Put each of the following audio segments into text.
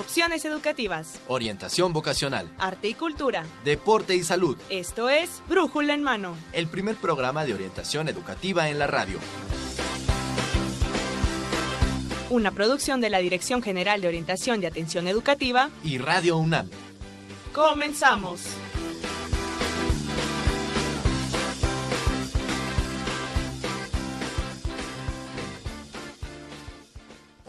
opciones educativas, orientación vocacional, arte y cultura, deporte y salud. Esto es Brújula en Mano, el primer programa de orientación educativa en la radio. Una producción de la Dirección General de Orientación y Atención Educativa y Radio UNAM. Comenzamos.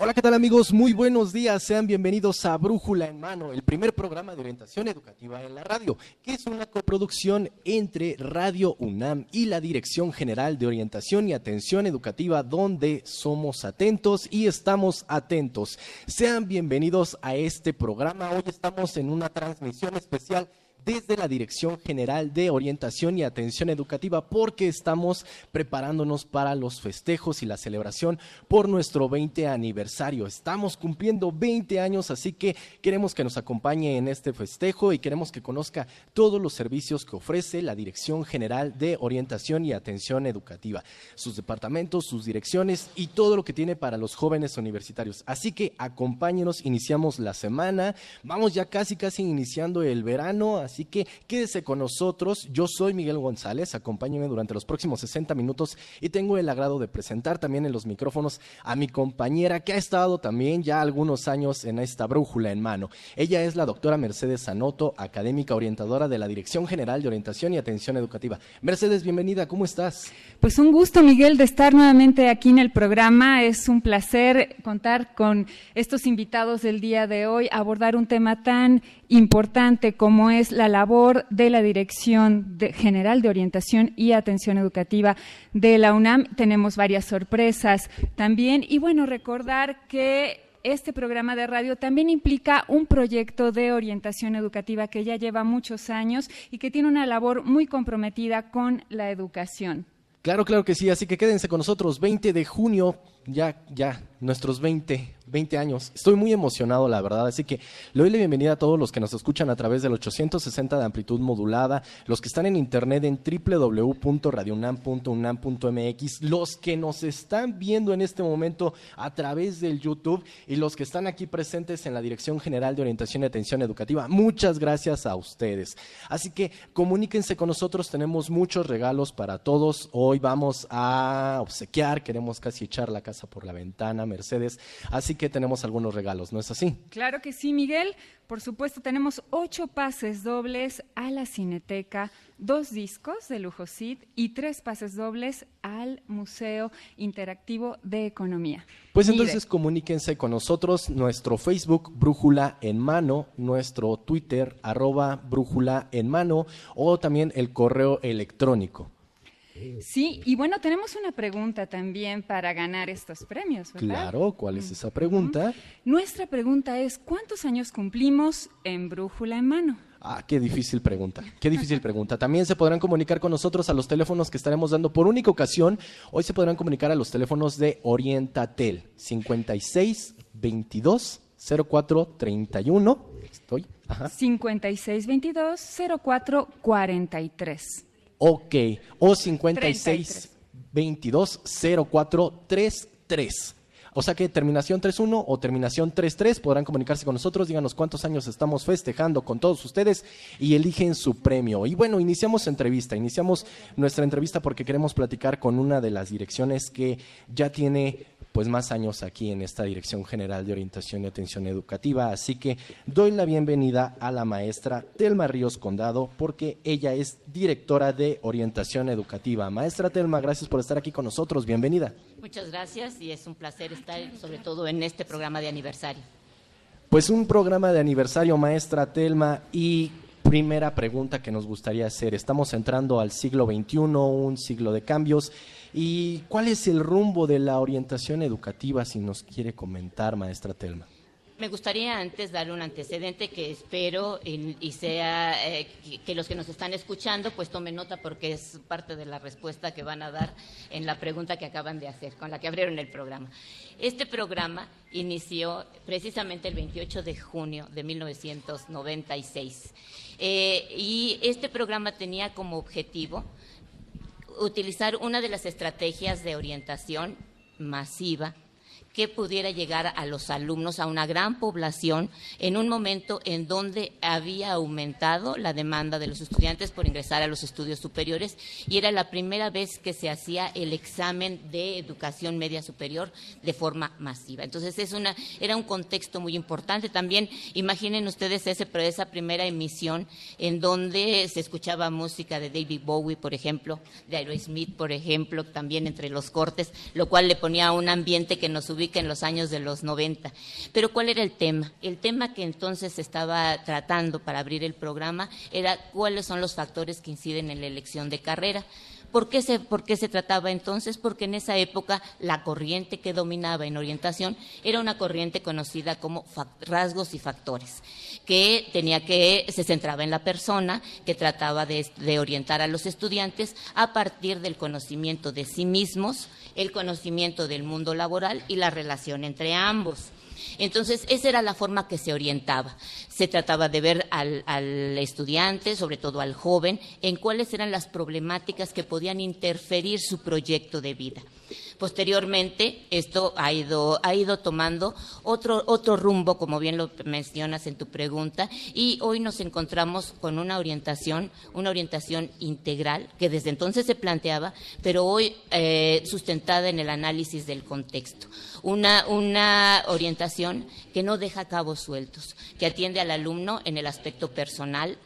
Hola, ¿qué tal amigos? Muy buenos días. Sean bienvenidos a Brújula en Mano, el primer programa de orientación educativa en la radio, que es una coproducción entre Radio UNAM y la Dirección General de Orientación y Atención Educativa, donde somos atentos y estamos atentos. Sean bienvenidos a este programa. Hoy estamos en una transmisión especial desde la Dirección General de Orientación y Atención Educativa porque estamos preparándonos para los festejos y la celebración por nuestro 20 aniversario. Estamos cumpliendo 20 años, así que queremos que nos acompañe en este festejo y queremos que conozca todos los servicios que ofrece la Dirección General de Orientación y Atención Educativa, sus departamentos, sus direcciones y todo lo que tiene para los jóvenes universitarios. Así que acompáñenos, iniciamos la semana, vamos ya casi casi iniciando el verano, Así que quédese con nosotros. Yo soy Miguel González, acompáñeme durante los próximos 60 minutos y tengo el agrado de presentar también en los micrófonos a mi compañera que ha estado también ya algunos años en esta brújula en mano. Ella es la doctora Mercedes Sanoto, académica orientadora de la Dirección General de Orientación y Atención Educativa. Mercedes, bienvenida, ¿cómo estás? Pues un gusto, Miguel, de estar nuevamente aquí en el programa. Es un placer contar con estos invitados del día de hoy, abordar un tema tan importante como es la labor de la Dirección General de Orientación y Atención Educativa de la UNAM. Tenemos varias sorpresas también y bueno, recordar que este programa de radio también implica un proyecto de orientación educativa que ya lleva muchos años y que tiene una labor muy comprometida con la educación. Claro, claro que sí, así que quédense con nosotros 20 de junio, ya, ya, nuestros 20 20 años. Estoy muy emocionado, la verdad. Así que le doy la bienvenida a todos los que nos escuchan a través del 860 de amplitud modulada, los que están en internet en www.radionam.unam.mx, los que nos están viendo en este momento a través del YouTube y los que están aquí presentes en la Dirección General de Orientación y Atención Educativa. Muchas gracias a ustedes. Así que comuníquense con nosotros, tenemos muchos regalos para todos. Hoy vamos a obsequiar, queremos casi echar la casa por la ventana, Mercedes. Así que tenemos algunos regalos, ¿no es así? Claro que sí, Miguel. Por supuesto, tenemos ocho pases dobles a la Cineteca, dos discos de Lujosid y tres pases dobles al Museo Interactivo de Economía. Pues entonces comuníquense con nosotros, nuestro Facebook Brújula en Mano, nuestro Twitter arroba Brújula en Mano o también el correo electrónico Sí, y bueno, tenemos una pregunta también para ganar estos premios, ¿verdad? Claro, ¿cuál es esa pregunta? Nuestra pregunta es, ¿cuántos años cumplimos en Brújula en Mano? Ah, qué difícil pregunta, qué difícil pregunta. También se podrán comunicar con nosotros a los teléfonos que estaremos dando por única ocasión. Hoy se podrán comunicar a los teléfonos de Orientatel, 56 22 04 31. Estoy. Ajá. 56 22 04 43. OK. O 56 22 04 33. O sea que terminación 31 o terminación 33 podrán comunicarse con nosotros, díganos cuántos años estamos festejando con todos ustedes y eligen su premio. Y bueno, iniciamos entrevista, iniciamos nuestra entrevista porque queremos platicar con una de las direcciones que ya tiene pues más años aquí en esta Dirección General de Orientación y Atención Educativa. Así que doy la bienvenida a la maestra Telma Ríos Condado porque ella es directora de Orientación Educativa. Maestra Telma, gracias por estar aquí con nosotros. Bienvenida. Muchas gracias y es un placer estar sobre todo en este programa de aniversario. Pues un programa de aniversario, maestra Telma, y primera pregunta que nos gustaría hacer. Estamos entrando al siglo XXI, un siglo de cambios. ¿Y cuál es el rumbo de la orientación educativa, si nos quiere comentar, maestra Telma? Me gustaría antes dar un antecedente que espero y, sea eh, que los que nos están escuchando pues tomen nota porque es parte de la respuesta que van a dar en la pregunta que acaban de hacer, con la que abrieron el programa. Este programa inició precisamente el 28 de junio de 1996 eh, y este programa tenía como objetivo utilizar una de las estrategias de orientación masiva que pudiera llegar a los alumnos, a una gran población, en un momento en donde había aumentado la demanda de los estudiantes por ingresar a los estudios superiores y era la primera vez que se hacía el examen de educación media superior de forma masiva. Entonces es una, era un contexto muy importante. También imaginen ustedes ese, esa primera emisión en donde se escuchaba música de David Bowie, por ejemplo, de Aerosmith, por ejemplo, también entre los cortes, lo cual le ponía un ambiente que nos ubica en los años de los 90. Pero ¿cuál era el tema? El tema que entonces estaba tratando para abrir el programa era cuáles son los factores que inciden en la elección de carrera. ¿Por qué, se, ¿Por qué se trataba entonces? Porque en esa época la corriente que dominaba en orientación era una corriente conocida como rasgos y factores, que tenía que se centraba en la persona, que trataba de orientar a los estudiantes a partir del conocimiento de sí mismos, el conocimiento del mundo laboral y la relación entre ambos. Entonces, esa era la forma que se orientaba. Se trataba de ver al, estudiante, sobre todo al joven, en cuáles eran las problemáticas que podían interferir su proyecto de vida. Posteriormente, esto ha ido, ha ido tomando otro, otro rumbo, como bien lo mencionas en tu pregunta, y hoy nos encontramos con una orientación, una orientación integral, que desde entonces se planteaba, pero hoy eh, sustentada en el análisis del contexto. Una, una orientación que no deja cabos sueltos, que atiende al alumno en el aspecto personal,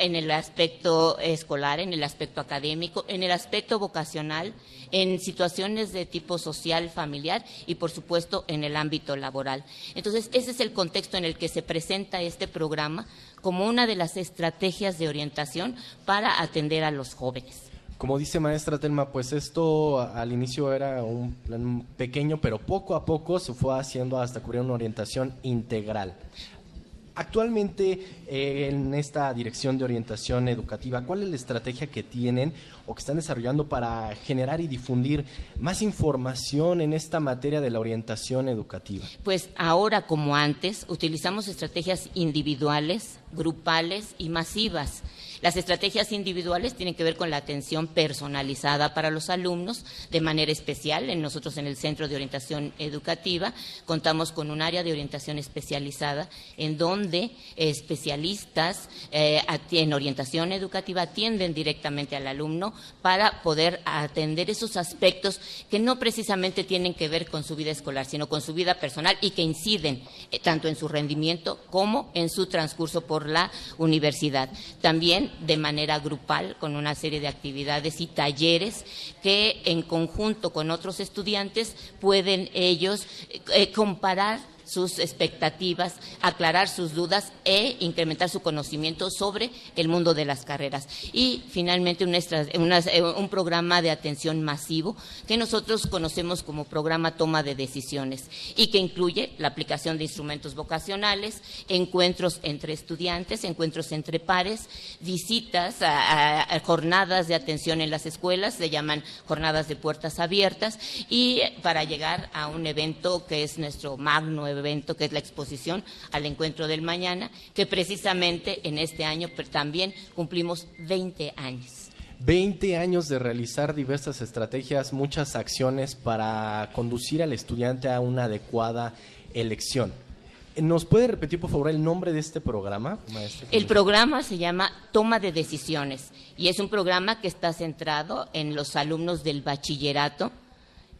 en el aspecto escolar, en el aspecto académico, en el aspecto vocacional, en situaciones de tipo social, familiar y, por supuesto, en el ámbito laboral. Entonces, ese es el contexto en el que se presenta este programa como una de las estrategias de orientación para atender a los jóvenes. Como dice maestra Telma, pues esto al inicio era un plan pequeño, pero poco a poco se fue haciendo hasta cubrir una orientación integral. Actualmente, eh, en esta dirección de orientación educativa, ¿cuál es la estrategia que tienen o que están desarrollando para generar y difundir más información en esta materia de la orientación educativa? Pues ahora, como antes, utilizamos estrategias individuales, grupales y masivas. Las estrategias individuales tienen que ver con la atención personalizada para los alumnos de manera especial. En nosotros en el Centro de Orientación Educativa contamos con un área de orientación especializada en donde especialistas eh, en orientación educativa atienden directamente al alumno para poder atender esos aspectos que no precisamente tienen que ver con su vida escolar, sino con su vida personal y que inciden eh, tanto en su rendimiento como en su transcurso por la universidad. También de manera grupal con una serie de actividades y talleres que en conjunto con otros estudiantes pueden ellos eh, comparar sus expectativas, aclarar sus dudas e incrementar su conocimiento sobre el mundo de las carreras. Y finalmente un programa de atención masivo que nosotros conocemos como programa toma de decisiones y que incluye la aplicación de instrumentos vocacionales, encuentros entre estudiantes, encuentros entre pares, visitas a, jornadas de atención en las escuelas, se llaman jornadas de puertas abiertas y para llegar a un evento que es nuestro magno evento evento que es la exposición al encuentro del mañana, que precisamente en este año también cumplimos 20 años. 20 años de realizar diversas estrategias, muchas acciones para conducir al estudiante a una adecuada elección. ¿Nos puede repetir, por favor, el nombre de este programa, El programa se llama Toma de Decisiones y es un programa que está centrado en los alumnos del bachillerato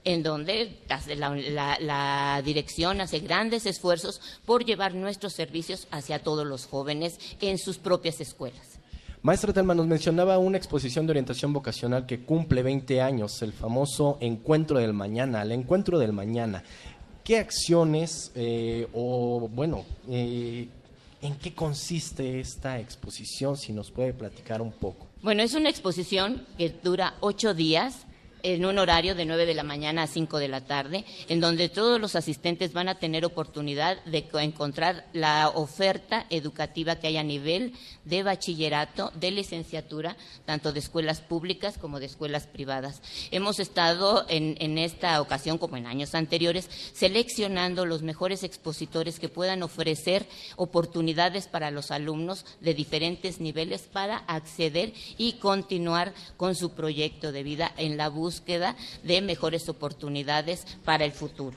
en donde la, dirección hace grandes esfuerzos por llevar nuestros servicios hacia todos los jóvenes en sus propias escuelas. Maestra Telma, nos mencionaba una exposición de orientación vocacional que cumple 20 años, el famoso Encuentro del Mañana, el Encuentro del Mañana. ¿Qué acciones eh, o, bueno, eh, en qué consiste esta exposición? Si nos puede platicar un poco. Bueno, es una exposición que dura ocho días en un horario de 9 de la mañana a 5 de la tarde, en donde todos los asistentes van a tener oportunidad de encontrar la oferta educativa que hay a nivel de bachillerato, de licenciatura, tanto de escuelas públicas como de escuelas privadas. Hemos estado en, esta ocasión, como en años anteriores, seleccionando los mejores expositores que puedan ofrecer oportunidades para los alumnos de diferentes niveles para acceder y continuar con su proyecto de vida en la búsqueda búsqueda de mejores oportunidades para el futuro.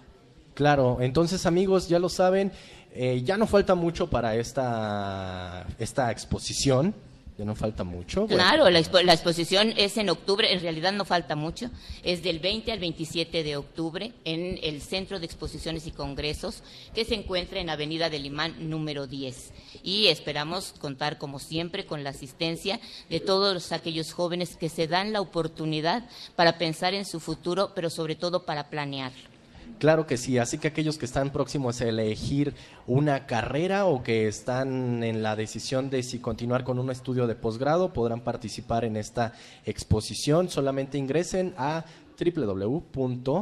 Claro, entonces amigos, ya lo saben, eh, ya no falta mucho para esta, esta exposición. No falta mucho. Claro, la, la exposición es en octubre, en realidad no falta mucho, es del 20 al 27 de octubre en el Centro de Exposiciones y Congresos que se encuentra en Avenida del Imán número 10. Y esperamos contar, como siempre, con la asistencia de todos aquellos jóvenes que se dan la oportunidad para pensar en su futuro, pero sobre todo para planearlo. Claro que sí, así que aquellos que están próximos a elegir una carrera o que están en la decisión de si continuar con un estudio de posgrado podrán participar en esta exposición. Solamente ingresen a www.dgoae,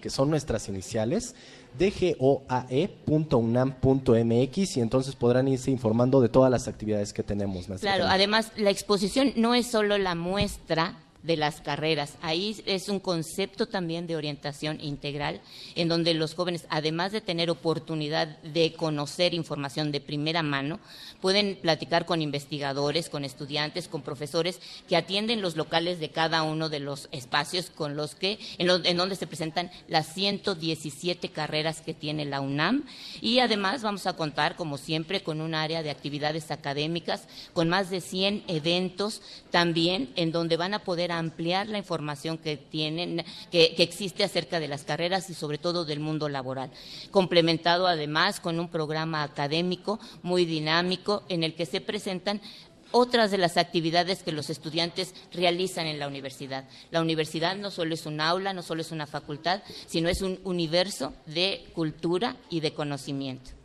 que son nuestras iniciales, dgoae.unam.mx y entonces podrán irse informando de todas las actividades que tenemos. Claro, además la exposición no es solo la muestra de las carreras, ahí es un concepto también de orientación integral, en donde los jóvenes, además de tener oportunidad de conocer información de primera mano, pueden platicar con investigadores, con estudiantes, con profesores que atienden los locales de cada uno de los espacios con los que, en, lo- en donde se presentan las 117 carreras que tiene la UNAM. Y además vamos a contar, como siempre, con un área de actividades académicas, con más de 100 eventos también, en donde van a poder ampliar la información que tienen, que existe acerca de las carreras y sobre todo del mundo laboral. Complementado además con un programa académico muy dinámico en el que se presentan otras de las actividades que los estudiantes realizan en la universidad. La universidad no solo es un aula, no solo es una facultad, sino es un universo de cultura y de conocimiento.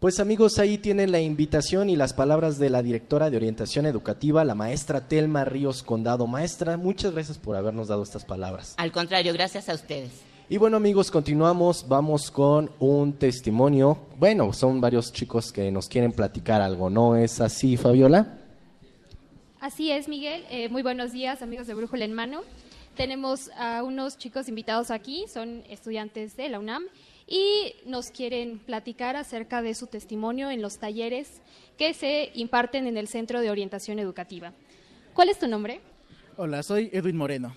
Pues amigos, ahí tienen la invitación y las palabras de la directora de orientación educativa, la maestra Telma Ríos Condado. Maestra, muchas gracias por habernos dado estas palabras. Al contrario, gracias a ustedes. Y bueno amigos, continuamos, vamos con un testimonio. Bueno, son varios chicos que nos quieren platicar algo, ¿no es así, Fabiola? Así es, Miguel. Eh, muy buenos días, amigos de Brújula en Mano. Tenemos a unos chicos invitados aquí, son estudiantes de la UNAM y nos quieren platicar acerca de su testimonio en los talleres que se imparten en el Centro de Orientación Educativa. ¿Cuál es tu nombre? Hola, soy Edwin Moreno.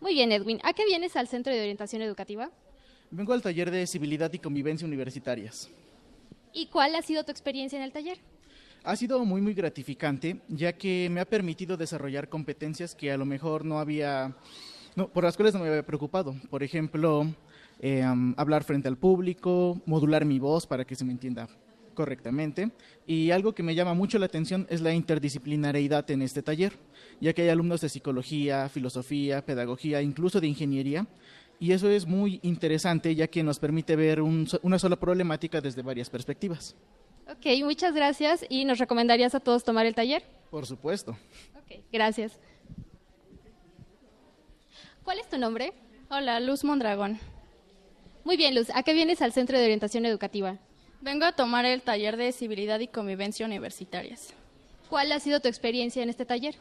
Muy bien, Edwin. ¿A qué vienes al Centro de Orientación Educativa? Vengo al taller de Civilidad y Convivencia Universitarias. ¿Y cuál ha sido tu experiencia en el taller? Ha sido muy muy gratificante, ya que me ha permitido desarrollar competencias que a lo mejor no había, no, por las cuales no me había preocupado. Por ejemplo, eh, um, hablar frente al público, modular mi voz para que se me entienda correctamente. Y algo que me llama mucho la atención es la interdisciplinariedad en este taller, ya que hay alumnos de psicología, filosofía, pedagogía, incluso de ingeniería. Y eso es muy interesante, ya que nos permite ver un una sola problemática desde varias perspectivas. Ok, muchas gracias. ¿Y nos recomendarías a todos tomar el taller? Por supuesto. Ok, gracias. ¿Cuál es tu nombre? Hola, Luz Mondragón. Muy bien, Luz. ¿A qué vienes al Centro de Orientación Educativa? Vengo a tomar el taller de Civilidad y Convivencia Universitarias. ¿Cuál ha sido tu experiencia en este taller?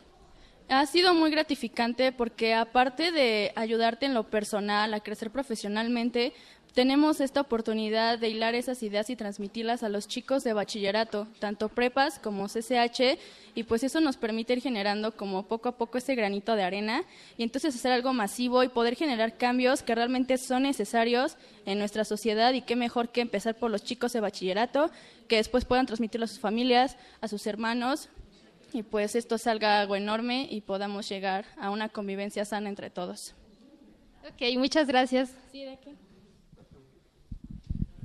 Ha sido muy gratificante porque aparte de ayudarte en lo personal, a crecer profesionalmente, tenemos esta oportunidad de hilar esas ideas y transmitirlas a los chicos de bachillerato, tanto prepas como CCH, y pues eso nos permite ir generando como poco a poco ese granito de arena y entonces hacer algo masivo y poder generar cambios que realmente son necesarios en nuestra sociedad y qué mejor que empezar por los chicos de bachillerato, que después puedan transmitirlo a sus familias, a sus hermanos, y pues esto salga algo enorme y podamos llegar a una convivencia sana entre todos. Ok, muchas gracias. Sí, ¿de qué?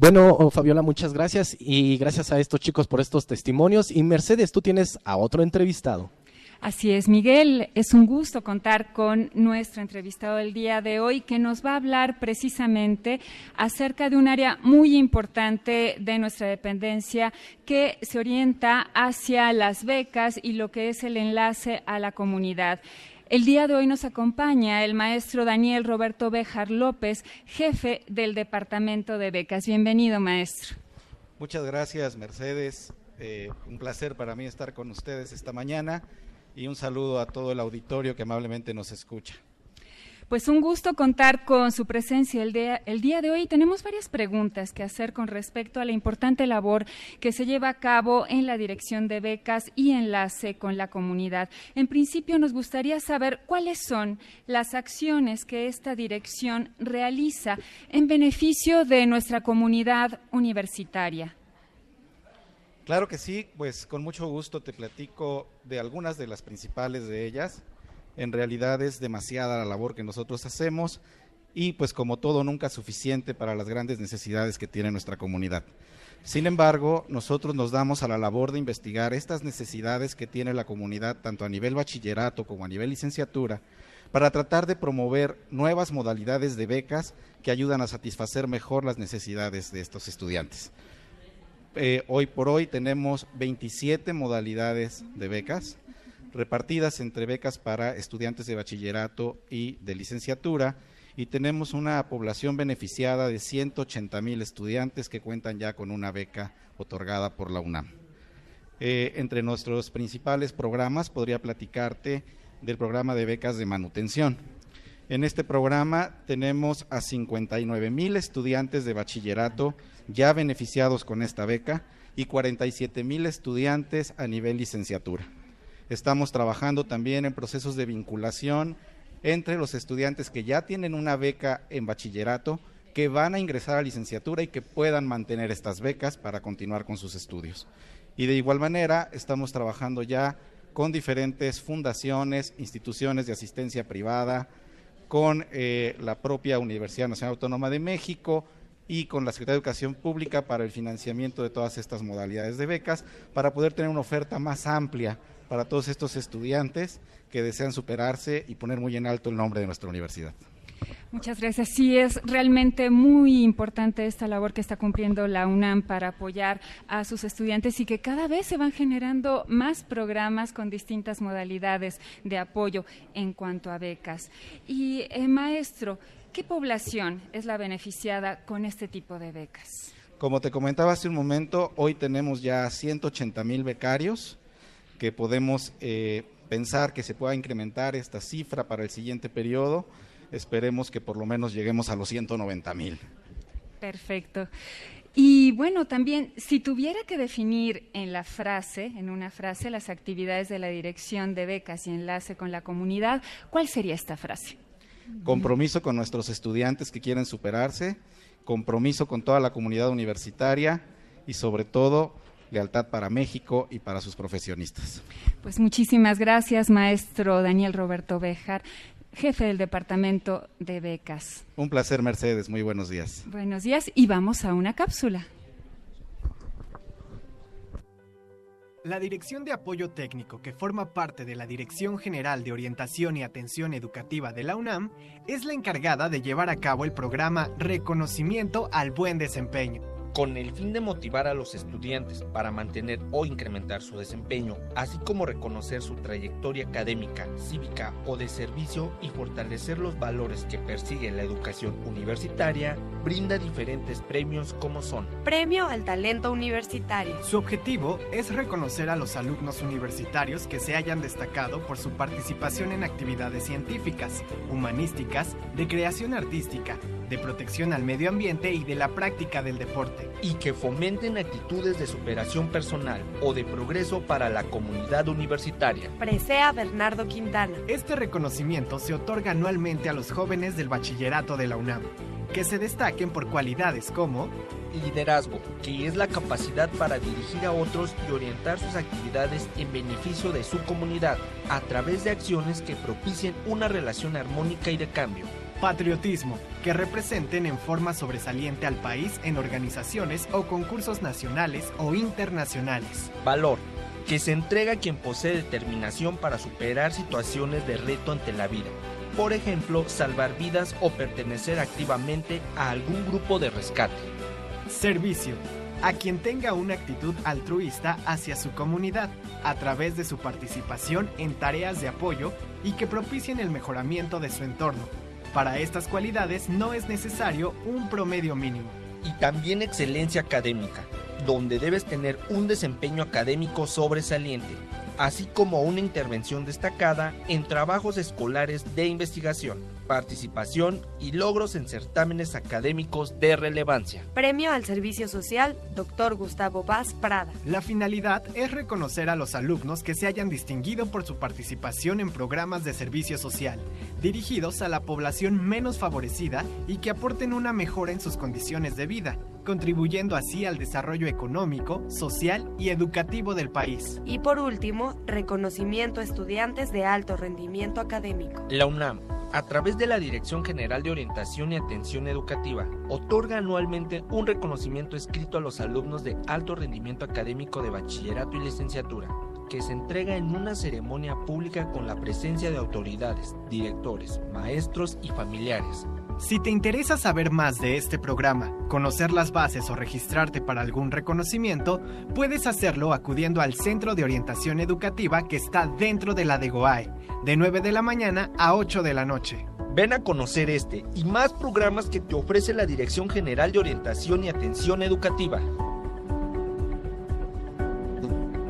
Bueno, oh, Fabiola, muchas gracias y gracias a estos chicos por estos testimonios. Y Mercedes, tú tienes a otro entrevistado. Así es, Miguel. Es un gusto contar con nuestro entrevistado del día de hoy que nos va a hablar precisamente acerca de un área muy importante de nuestra dependencia que se orienta hacia las becas y lo que es el enlace a la comunidad. El día de hoy nos acompaña el maestro Daniel Roberto Bejar López, jefe del Departamento de Becas. Bienvenido, maestro. Muchas gracias, Mercedes. Eh, un placer para mí estar con ustedes esta mañana y un saludo a todo el auditorio que amablemente nos escucha. Pues un gusto contar con su presencia el día, el día de hoy. Tenemos varias preguntas que hacer con respecto a la importante labor que se lleva a cabo en la dirección de becas y enlace con la comunidad. En principio nos gustaría saber cuáles son las acciones que esta dirección realiza en beneficio de nuestra comunidad universitaria. Claro que sí, pues con mucho gusto te platico de algunas de las principales de ellas en realidad es demasiada la labor que nosotros hacemos y pues como todo nunca suficiente para las grandes necesidades que tiene nuestra comunidad. Sin embargo, nosotros nos damos a la labor de investigar estas necesidades que tiene la comunidad tanto a nivel bachillerato como a nivel licenciatura para tratar de promover nuevas modalidades de becas que ayudan a satisfacer mejor las necesidades de estos estudiantes. Eh, hoy por hoy tenemos 27 modalidades de becas repartidas entre becas para estudiantes de bachillerato y de licenciatura y tenemos una población beneficiada de 180 mil estudiantes que cuentan ya con una beca otorgada por la UNAM. Eh, entre nuestros principales programas podría platicarte del programa de becas de manutención. En este programa tenemos a 59 mil estudiantes de bachillerato ya beneficiados con esta beca y 47 mil estudiantes a nivel licenciatura. Estamos trabajando también en procesos de vinculación entre los estudiantes que ya tienen una beca en bachillerato, que van a ingresar a licenciatura y que puedan mantener estas becas para continuar con sus estudios. Y de igual manera, estamos trabajando ya con diferentes fundaciones, instituciones de asistencia privada, con eh, la propia Universidad Nacional Autónoma de México y con la Secretaría de Educación Pública para el financiamiento de todas estas modalidades de becas, para poder tener una oferta más amplia para todos estos estudiantes que desean superarse y poner muy en alto el nombre de nuestra universidad. Muchas gracias. Sí, es realmente muy importante esta labor que está cumpliendo la UNAM para apoyar a sus estudiantes y que cada vez se van generando más programas con distintas modalidades de apoyo en cuanto a becas. Y, eh, maestro, ¿qué población es la beneficiada con este tipo de becas? Como te comentaba hace un momento, hoy tenemos ya 180 mil becarios que podemos eh, pensar que se pueda incrementar esta cifra para el siguiente periodo. Esperemos que por lo menos lleguemos a los 190 mil. Perfecto. Y bueno, también, si tuviera que definir en la frase, en una frase, las actividades de la Dirección de Becas y Enlace con la Comunidad, ¿cuál sería esta frase? Compromiso con nuestros estudiantes que quieren superarse, compromiso con toda la comunidad universitaria y sobre todo lealtad para México y para sus profesionistas. Pues muchísimas gracias, maestro Daniel Roberto Bejar jefe del Departamento de Becas. Un placer, Mercedes. Muy buenos días. Buenos días y vamos a una cápsula. La Dirección de Apoyo Técnico, que forma parte de la Dirección General de Orientación y Atención Educativa de la UNAM, es la encargada de llevar a cabo el programa Reconocimiento al Buen Desempeño con el fin de motivar a los estudiantes para mantener o incrementar su desempeño, así como reconocer su trayectoria académica, cívica o de servicio y fortalecer los valores que persigue la educación universitaria, brinda diferentes premios como son Premio al Talento Universitario. Su objetivo es reconocer a los alumnos universitarios que se hayan destacado por su participación en actividades científicas, humanísticas, de creación artística, de protección al medio ambiente y de la práctica del deporte. Y que fomenten actitudes de superación personal o de progreso para la comunidad universitaria. Presea Bernardo Quintana. Este reconocimiento se otorga anualmente a los jóvenes del bachillerato de la UNAM, que se destaquen por cualidades como liderazgo, que es la capacidad para dirigir a otros y orientar sus actividades en beneficio de su comunidad, a través de acciones que propicien una relación armónica y de cambio Patriotismo, que representen en forma sobresaliente al país en organizaciones o concursos nacionales o internacionales. Valor, que se entrega a quien posee determinación para superar situaciones de reto ante la vida. Por ejemplo, salvar vidas o pertenecer activamente a algún grupo de rescate. Servicio, a quien tenga una actitud altruista hacia su comunidad a través de su participación en tareas de apoyo y que propicien el mejoramiento de su entorno, para estas cualidades no es necesario un promedio mínimo. Y también excelencia académica, donde debes tener un desempeño académico sobresaliente, así como una intervención destacada en trabajos escolares de investigación. participación y logros en certámenes académicos de relevancia. Premio al Servicio Social, Dr. Gustavo Vaz Prada. La finalidad es reconocer a los alumnos que se hayan distinguido por su participación en programas de servicio social, dirigidos a la población menos favorecida y que aporten una mejora en sus condiciones de vida, contribuyendo así al desarrollo económico, social y educativo del país. Y por último, reconocimiento a estudiantes de alto rendimiento académico. La UNAM a través de la Dirección General de Orientación y Atención Educativa, otorga anualmente un reconocimiento escrito a los alumnos de alto rendimiento académico de bachillerato y licenciatura, que se entrega en una ceremonia pública con la presencia de autoridades, directores, maestros y familiares, si te interesa saber más de este programa, conocer las bases o registrarte para algún reconocimiento, puedes hacerlo acudiendo al Centro de Orientación Educativa que está dentro de la de Goae, de 9 de la mañana a 8 de la noche. Ven a conocer este y más programas que te ofrece la Dirección General de Orientación y Atención Educativa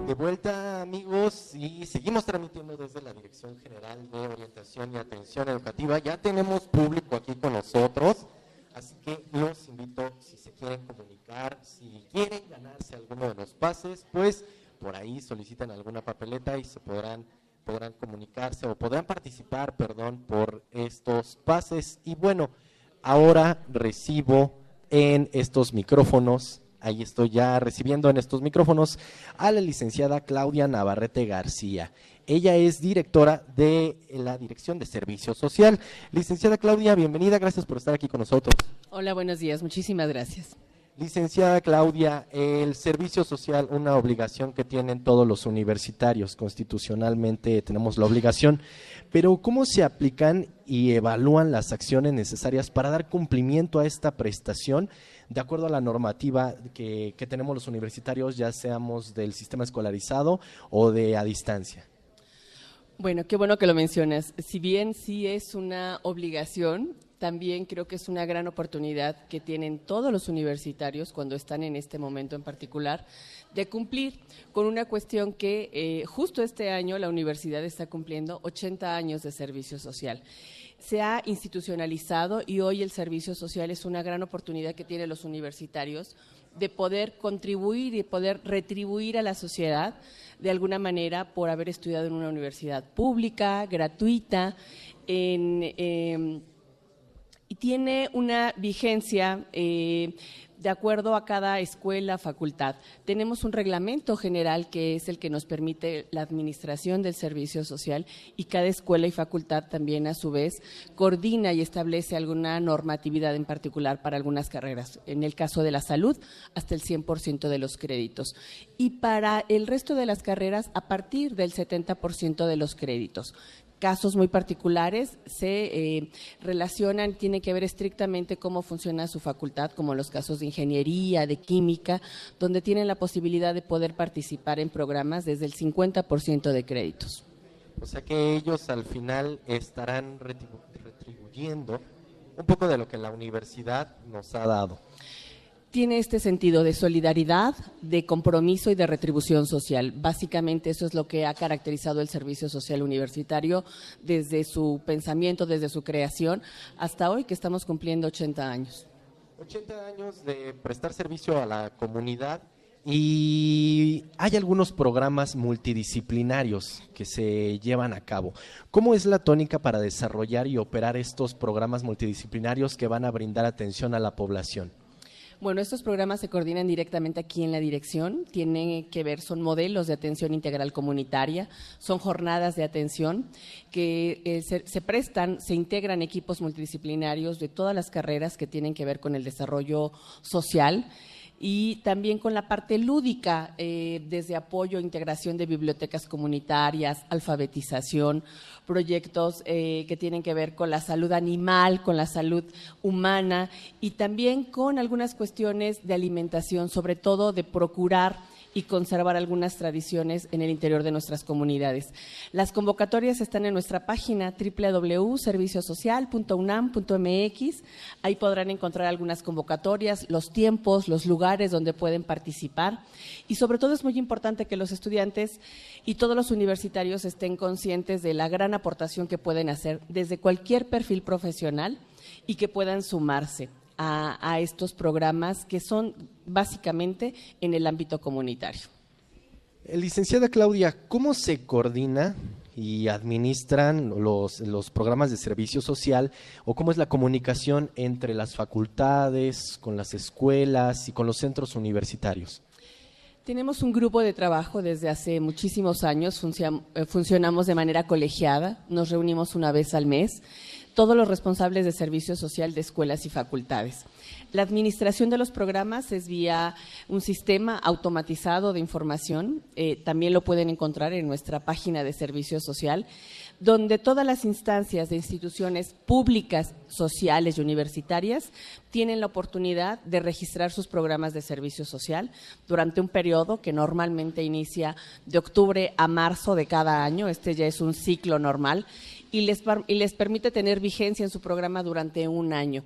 de vuelta amigos y seguimos transmitiendo desde la Dirección General de Orientación y Atención Educativa. Ya tenemos público aquí con nosotros, así que los invito si se quieren comunicar, si quieren ganarse alguno de los pases, pues por ahí solicitan alguna papeleta y se podrán podrán comunicarse o podrán participar, perdón, por estos pases. Y bueno, ahora recibo en estos micrófonos ahí estoy ya recibiendo en estos micrófonos a la licenciada Claudia Navarrete García. Ella es directora de la Dirección de Servicio Social. Licenciada Claudia, bienvenida, gracias por estar aquí con nosotros. Hola, buenos días, muchísimas gracias. Licenciada Claudia, el servicio social, una obligación que tienen todos los universitarios, constitucionalmente tenemos la obligación, pero ¿cómo se aplican y evalúan las acciones necesarias para dar cumplimiento a esta prestación? de acuerdo a la normativa que, tenemos los universitarios, ya seamos del sistema escolarizado o de a distancia? Bueno, qué bueno que lo mencionas. Si bien sí es una obligación, también creo que es una gran oportunidad que tienen todos los universitarios cuando están en este momento en particular de cumplir con una cuestión que eh, justo este año la universidad está cumpliendo 80 años de servicio social se ha institucionalizado y hoy el servicio social es una gran oportunidad que tienen los universitarios de poder contribuir y poder retribuir a la sociedad de alguna manera por haber estudiado en una universidad pública, gratuita, em, y tiene una vigencia eh, de acuerdo a cada escuela, facultad. Tenemos un reglamento general que es el que nos permite la administración del servicio social y cada escuela y facultad también a su vez coordina y establece alguna normatividad en particular para algunas carreras. En el caso de la salud, hasta el 100% de los créditos. Y para el resto de las carreras, a partir del 70% de los créditos casos muy particulares se eh, relacionan, tiene que ver estrictamente cómo funciona su facultad, como los casos de ingeniería, de química, donde tienen la posibilidad de poder participar en programas desde el 50% de créditos. O sea que ellos al final estarán retribuyendo un poco de lo que la universidad nos ha dado tiene este sentido de solidaridad, de compromiso y de retribución social. Básicamente eso es lo que ha caracterizado el servicio social universitario desde su pensamiento, desde su creación, hasta hoy que estamos cumpliendo 80 años. 80 años de prestar servicio a la comunidad y hay algunos programas multidisciplinarios que se llevan a cabo. ¿Cómo es la tónica para desarrollar y operar estos programas multidisciplinarios que van a brindar atención a la población? Bueno, estos programas se coordinan directamente aquí en la dirección, tienen que ver, son modelos de atención integral comunitaria, son jornadas de atención que eh, se, prestan, se integran equipos multidisciplinarios de todas las carreras que tienen que ver con el desarrollo social y también con la parte lúdica, eh, desde apoyo, integración de bibliotecas comunitarias, alfabetización, proyectos eh, que tienen que ver con la salud animal, con la salud humana y también con algunas cuestiones de alimentación, sobre todo de procurar y conservar algunas tradiciones en el interior de nuestras comunidades. Las convocatorias están en nuestra página www.serviciosocial.unam.mx. Ahí podrán encontrar algunas convocatorias, los tiempos, los lugares donde pueden participar y sobre todo es muy importante que los estudiantes y todos los universitarios estén conscientes de la gran aportación que pueden hacer desde cualquier perfil profesional y que puedan sumarse a, estos programas que son básicamente en el ámbito comunitario. Eh, licenciada Claudia, ¿cómo se coordina y administran los, los, programas de servicio social o cómo es la comunicación entre las facultades, con las escuelas y con los centros universitarios? Tenemos un grupo de trabajo desde hace muchísimos años, eh, funcionamos de manera colegiada, nos reunimos una vez al mes todos los responsables de servicio social de escuelas y facultades. La administración de los programas es vía un sistema automatizado de información, eh, también lo pueden encontrar en nuestra página de servicio social, donde todas las instancias de instituciones públicas, sociales y universitarias tienen la oportunidad de registrar sus programas de servicio social durante un periodo que normalmente inicia de octubre a marzo de cada año, este ya es un ciclo normal, y les, y les permite tener vigencia en su programa durante un año.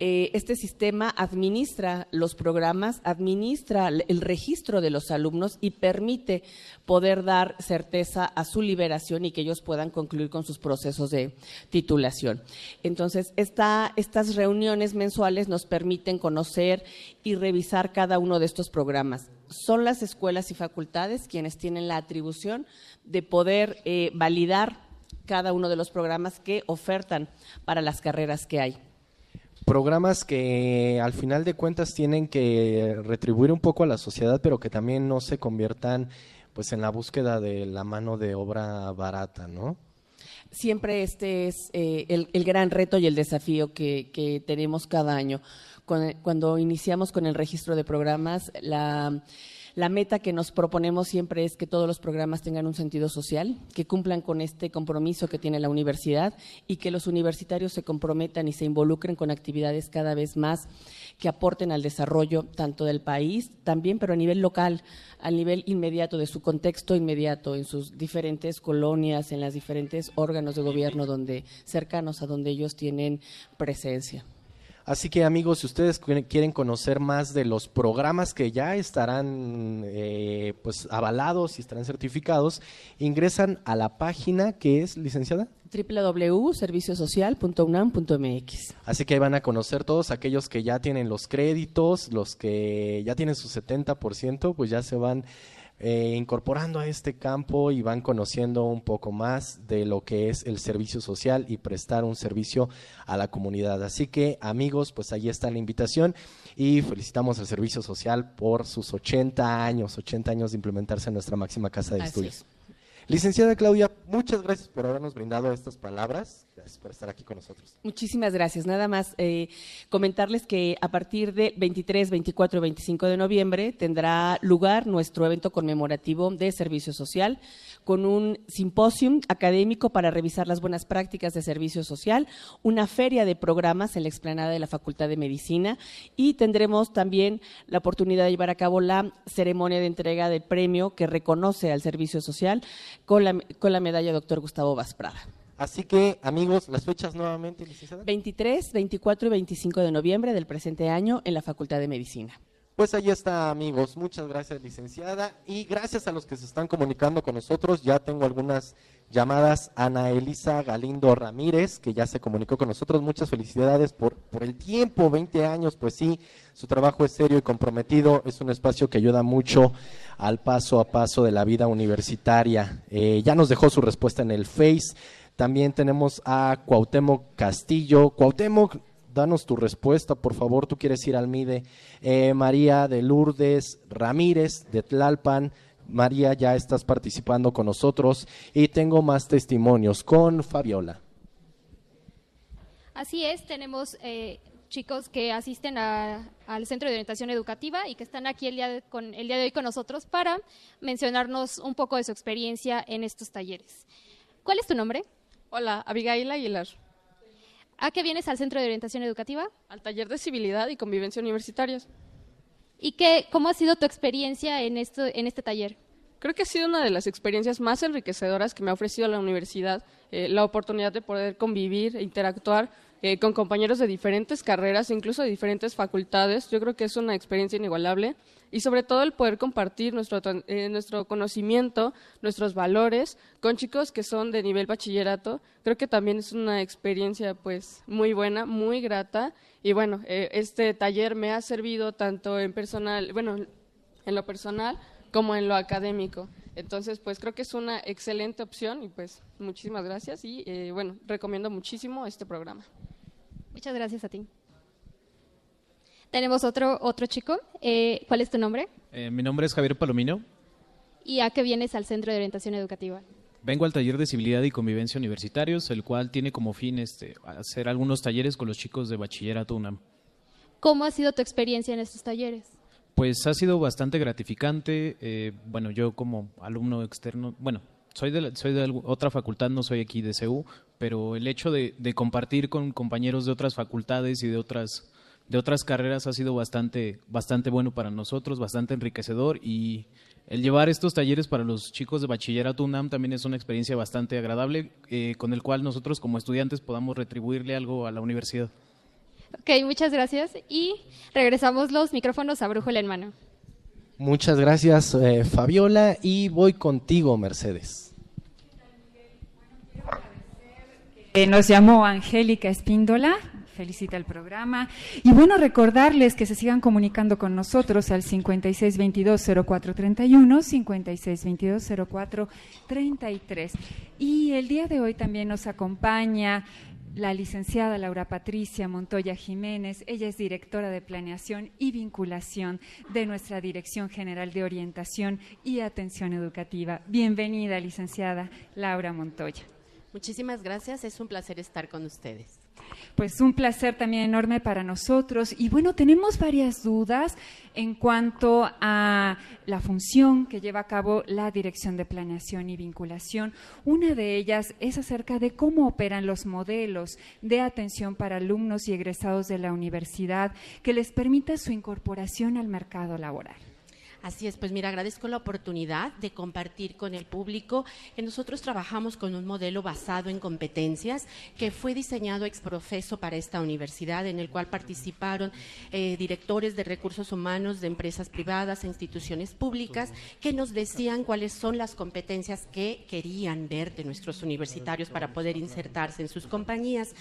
Eh, este sistema administra los programas, administra el registro de los alumnos y permite poder dar certeza a su liberación y que ellos puedan concluir con sus procesos de titulación. Entonces, estas reuniones mensuales nos permiten conocer y revisar cada uno de estos programas. Son las escuelas y facultades quienes tienen la atribución de poder eh, validar cada uno de los programas que ofertan para las carreras que hay. Programas que al final de cuentas tienen que retribuir un poco a la sociedad, pero que también no se conviertan pues en la búsqueda de la mano de obra barata, ¿no? Siempre este es eh, el, gran reto y el desafío que, tenemos cada año. cuando iniciamos con el registro de programas, la la meta que nos proponemos siempre es que todos los programas tengan un sentido social, que cumplan con este compromiso que tiene la universidad y que los universitarios se comprometan y se involucren con actividades cada vez más que aporten al desarrollo tanto del país, también, pero a nivel local, al nivel inmediato de su contexto inmediato, en sus diferentes colonias, en los diferentes órganos de gobierno donde cercanos a donde ellos tienen presencia. Así que amigos, si ustedes quieren conocer más de los programas que ya estarán eh, pues avalados y estarán certificados, ingresan a la página que es licenciada www.serviciosocial.unam.mx. Así que ahí van a conocer todos aquellos que ya tienen los créditos, los que ya tienen su 70%, pues ya se van eh, incorporando a este campo y van conociendo un poco más de lo que es el servicio social y prestar un servicio a la comunidad. Así que amigos, pues ahí está la invitación y felicitamos al servicio social por sus 80 años, 80 años de implementarse en nuestra máxima casa de estudios. Licenciada Claudia, muchas gracias por habernos brindado estas palabras. Gracias por estar aquí con nosotros. Muchísimas gracias. Nada más eh, comentarles que a partir del 23, 24 y 25 de noviembre tendrá lugar nuestro evento conmemorativo de servicio social con un simposium académico para revisar las buenas prácticas de servicio social, una feria de programas en la explanada de la Facultad de Medicina y tendremos también la oportunidad de llevar a cabo la ceremonia de entrega del premio que reconoce al servicio social con la, con la medalla doctor Gustavo Vasprada. Así que, amigos, las fechas nuevamente, licenciada. 23, 24 y 25 de noviembre del presente año en la Facultad de Medicina. Pues ahí está, amigos. Muchas gracias, licenciada. Y gracias a los que se están comunicando con nosotros. Ya tengo algunas llamadas. Ana Elisa Galindo Ramírez, que ya se comunicó con nosotros. Muchas felicidades por, por el tiempo, 20 años. Pues sí, su trabajo es serio y comprometido. Es un espacio que ayuda mucho al paso a paso de la vida universitaria. Eh, ya nos dejó su respuesta en el Face. También tenemos a Cuauhtémoc Castillo. Cuauhtémoc, danos tu respuesta, por favor. Tú quieres ir al MIDE. Eh, María de Lourdes Ramírez de Tlalpan. María, ya estás participando con nosotros y tengo más testimonios con Fabiola. Así es, tenemos eh, chicos que asisten al Centro de Orientación Educativa y que están aquí el día, con, el día de hoy con nosotros para mencionarnos un poco de su experiencia en estos talleres. ¿Cuál es tu nombre? Hola, Abigail Aguilar. ¿A qué vienes al Centro de Orientación Educativa? Al taller de civilidad y convivencia universitarias. ¿Y qué, cómo ha sido tu experiencia en, esto, en este taller? Creo que ha sido una de las experiencias más enriquecedoras que me ha ofrecido la universidad, eh, la oportunidad de poder convivir e interactuar eh, con compañeros de diferentes carreras, incluso de diferentes facultades. Yo creo que es una experiencia inigualable y sobre todo el poder compartir nuestro, eh, nuestro conocimiento, nuestros valores con chicos que son de nivel bachillerato. Creo que también es una experiencia pues muy buena, muy grata y bueno, este taller me ha servido tanto en personal, bueno, en lo personal como en lo académico. Entonces, pues creo que es una excelente opción y pues muchísimas gracias y eh, bueno, recomiendo muchísimo este programa. Muchas gracias a ti. Tenemos otro, otro chico. Eh, ¿Cuál es tu nombre? Eh, mi nombre es Javier Palomino. ¿Y a qué vienes al Centro de Orientación Educativa? Vengo al taller de civilidad y convivencia universitarios, el cual tiene como fin este, hacer algunos talleres con los chicos de bachillerato UNAM. ¿Cómo ha sido tu experiencia en estos talleres? Pues ha sido bastante gratificante. Eh, bueno, yo como alumno externo, bueno, soy de, soy de otra facultad, no soy aquí de CEU, pero el hecho de, compartir con compañeros de otras facultades y de otras, de otras carreras ha sido bastante, bastante bueno para nosotros, bastante enriquecedor y el llevar estos talleres para los chicos de bachillerato UNAM también es una experiencia bastante agradable eh, con el cual nosotros como estudiantes podamos retribuirle algo a la universidad. Ok, muchas gracias. Y regresamos los micrófonos a Brújula en mano. Muchas gracias, eh, Fabiola. Y voy contigo, Mercedes. Nos llamó Angélica Espíndola, felicita el programa. Y bueno, recordarles que se sigan comunicando con nosotros al 5622-0431, 5622-0433. Y el día de hoy también nos acompaña la licenciada Laura Patricia Montoya Jiménez. Ella es directora de Planeación y Vinculación de nuestra Dirección General de Orientación y Atención Educativa. Bienvenida, licenciada Laura Montoya. Muchísimas gracias, es un placer estar con ustedes. Pues un placer también enorme para nosotros. Y bueno, tenemos varias dudas en cuanto a la función que lleva a cabo la Dirección de Planeación y Vinculación. Una de ellas es acerca de cómo operan los modelos de atención para alumnos y egresados de la universidad que les permita su incorporación al mercado laboral. Así es, pues mira, agradezco la oportunidad de compartir con el público que nosotros trabajamos con un modelo basado en competencias que fue diseñado ex profeso para esta universidad, en el cual participaron eh, directores de recursos humanos de empresas privadas e instituciones públicas que nos decían cuáles son las competencias que querían ver de nuestros universitarios para poder insertarse en sus compañías.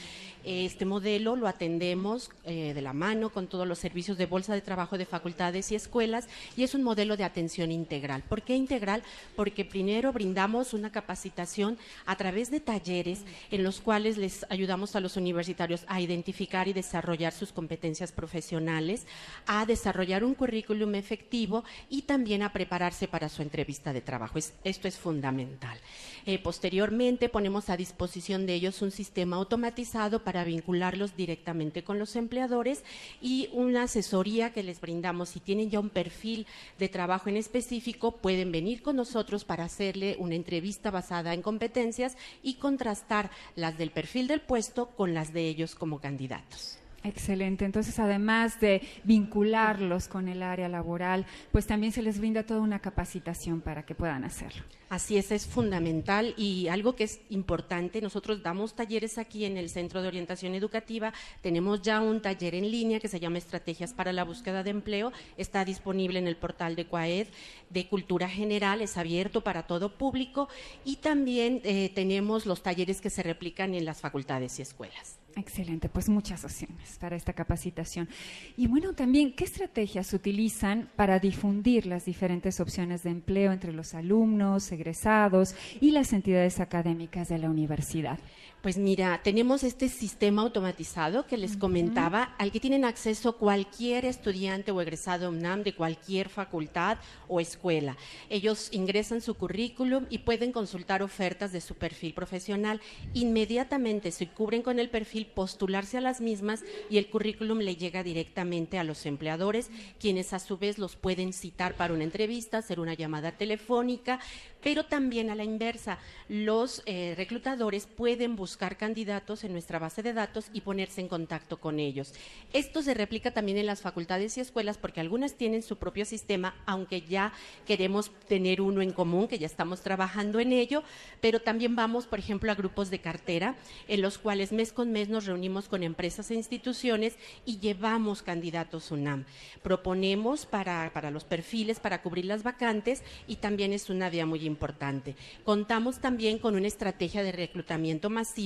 Este modelo lo atendemos eh, de la mano con todos los servicios de bolsa de trabajo de facultades y escuelas y es un modelo de atención integral. ¿Por qué integral? Porque primero brindamos una capacitación a través de talleres en los cuales les ayudamos a los universitarios a identificar y desarrollar sus competencias profesionales, a desarrollar un currículum efectivo y también a prepararse para su entrevista de trabajo. esto es fundamental. Eh, posteriormente ponemos a disposición de ellos un sistema automatizado para vincularlos directamente con los empleadores y una asesoría que les brindamos. Si tienen ya un perfil de trabajo en específico, pueden venir con nosotros para hacerle una entrevista basada en competencias y contrastar las del perfil del puesto con las de ellos como candidatos. Excelente. Entonces, además de vincularlos con el área laboral, pues también se les brinda toda una capacitación para que puedan hacerlo. Así es, es fundamental y algo que es importante, nosotros damos talleres aquí en el Centro de Orientación Educativa, tenemos ya un taller en línea que se llama Estrategias para la Búsqueda de Empleo, está disponible en el portal de CUAED de Cultura General, es abierto para todo público y también eh, tenemos los talleres que se replican en las facultades y escuelas. Excelente, pues muchas opciones para esta capacitación. Y bueno, también, ¿qué estrategias utilizan para difundir las diferentes opciones de empleo entre los alumnos, egresados y las entidades académicas de la universidad? Pues mira, tenemos este sistema automatizado que les comentaba, al que tienen acceso cualquier estudiante o egresado UNAM de cualquier facultad o escuela. Ellos ingresan su currículum y pueden consultar ofertas de su perfil profesional. Inmediatamente se cubren con el perfil, postularse a las mismas y el currículum le llega directamente a los empleadores, quienes a su vez los pueden citar para una entrevista, hacer una llamada telefónica, pero también a la inversa, los eh, reclutadores pueden buscar buscar candidatos en nuestra base de datos y ponerse en contacto con ellos. Esto se replica también en las facultades y escuelas porque algunas tienen su propio sistema, aunque ya queremos tener uno en común, que ya estamos trabajando en ello, pero también vamos, por ejemplo, a grupos de cartera en los cuales mes con mes nos reunimos con empresas e instituciones y llevamos candidatos UNAM. Proponemos para, para los perfiles, para cubrir las vacantes y también es una vía muy importante. Contamos también con una estrategia de reclutamiento masivo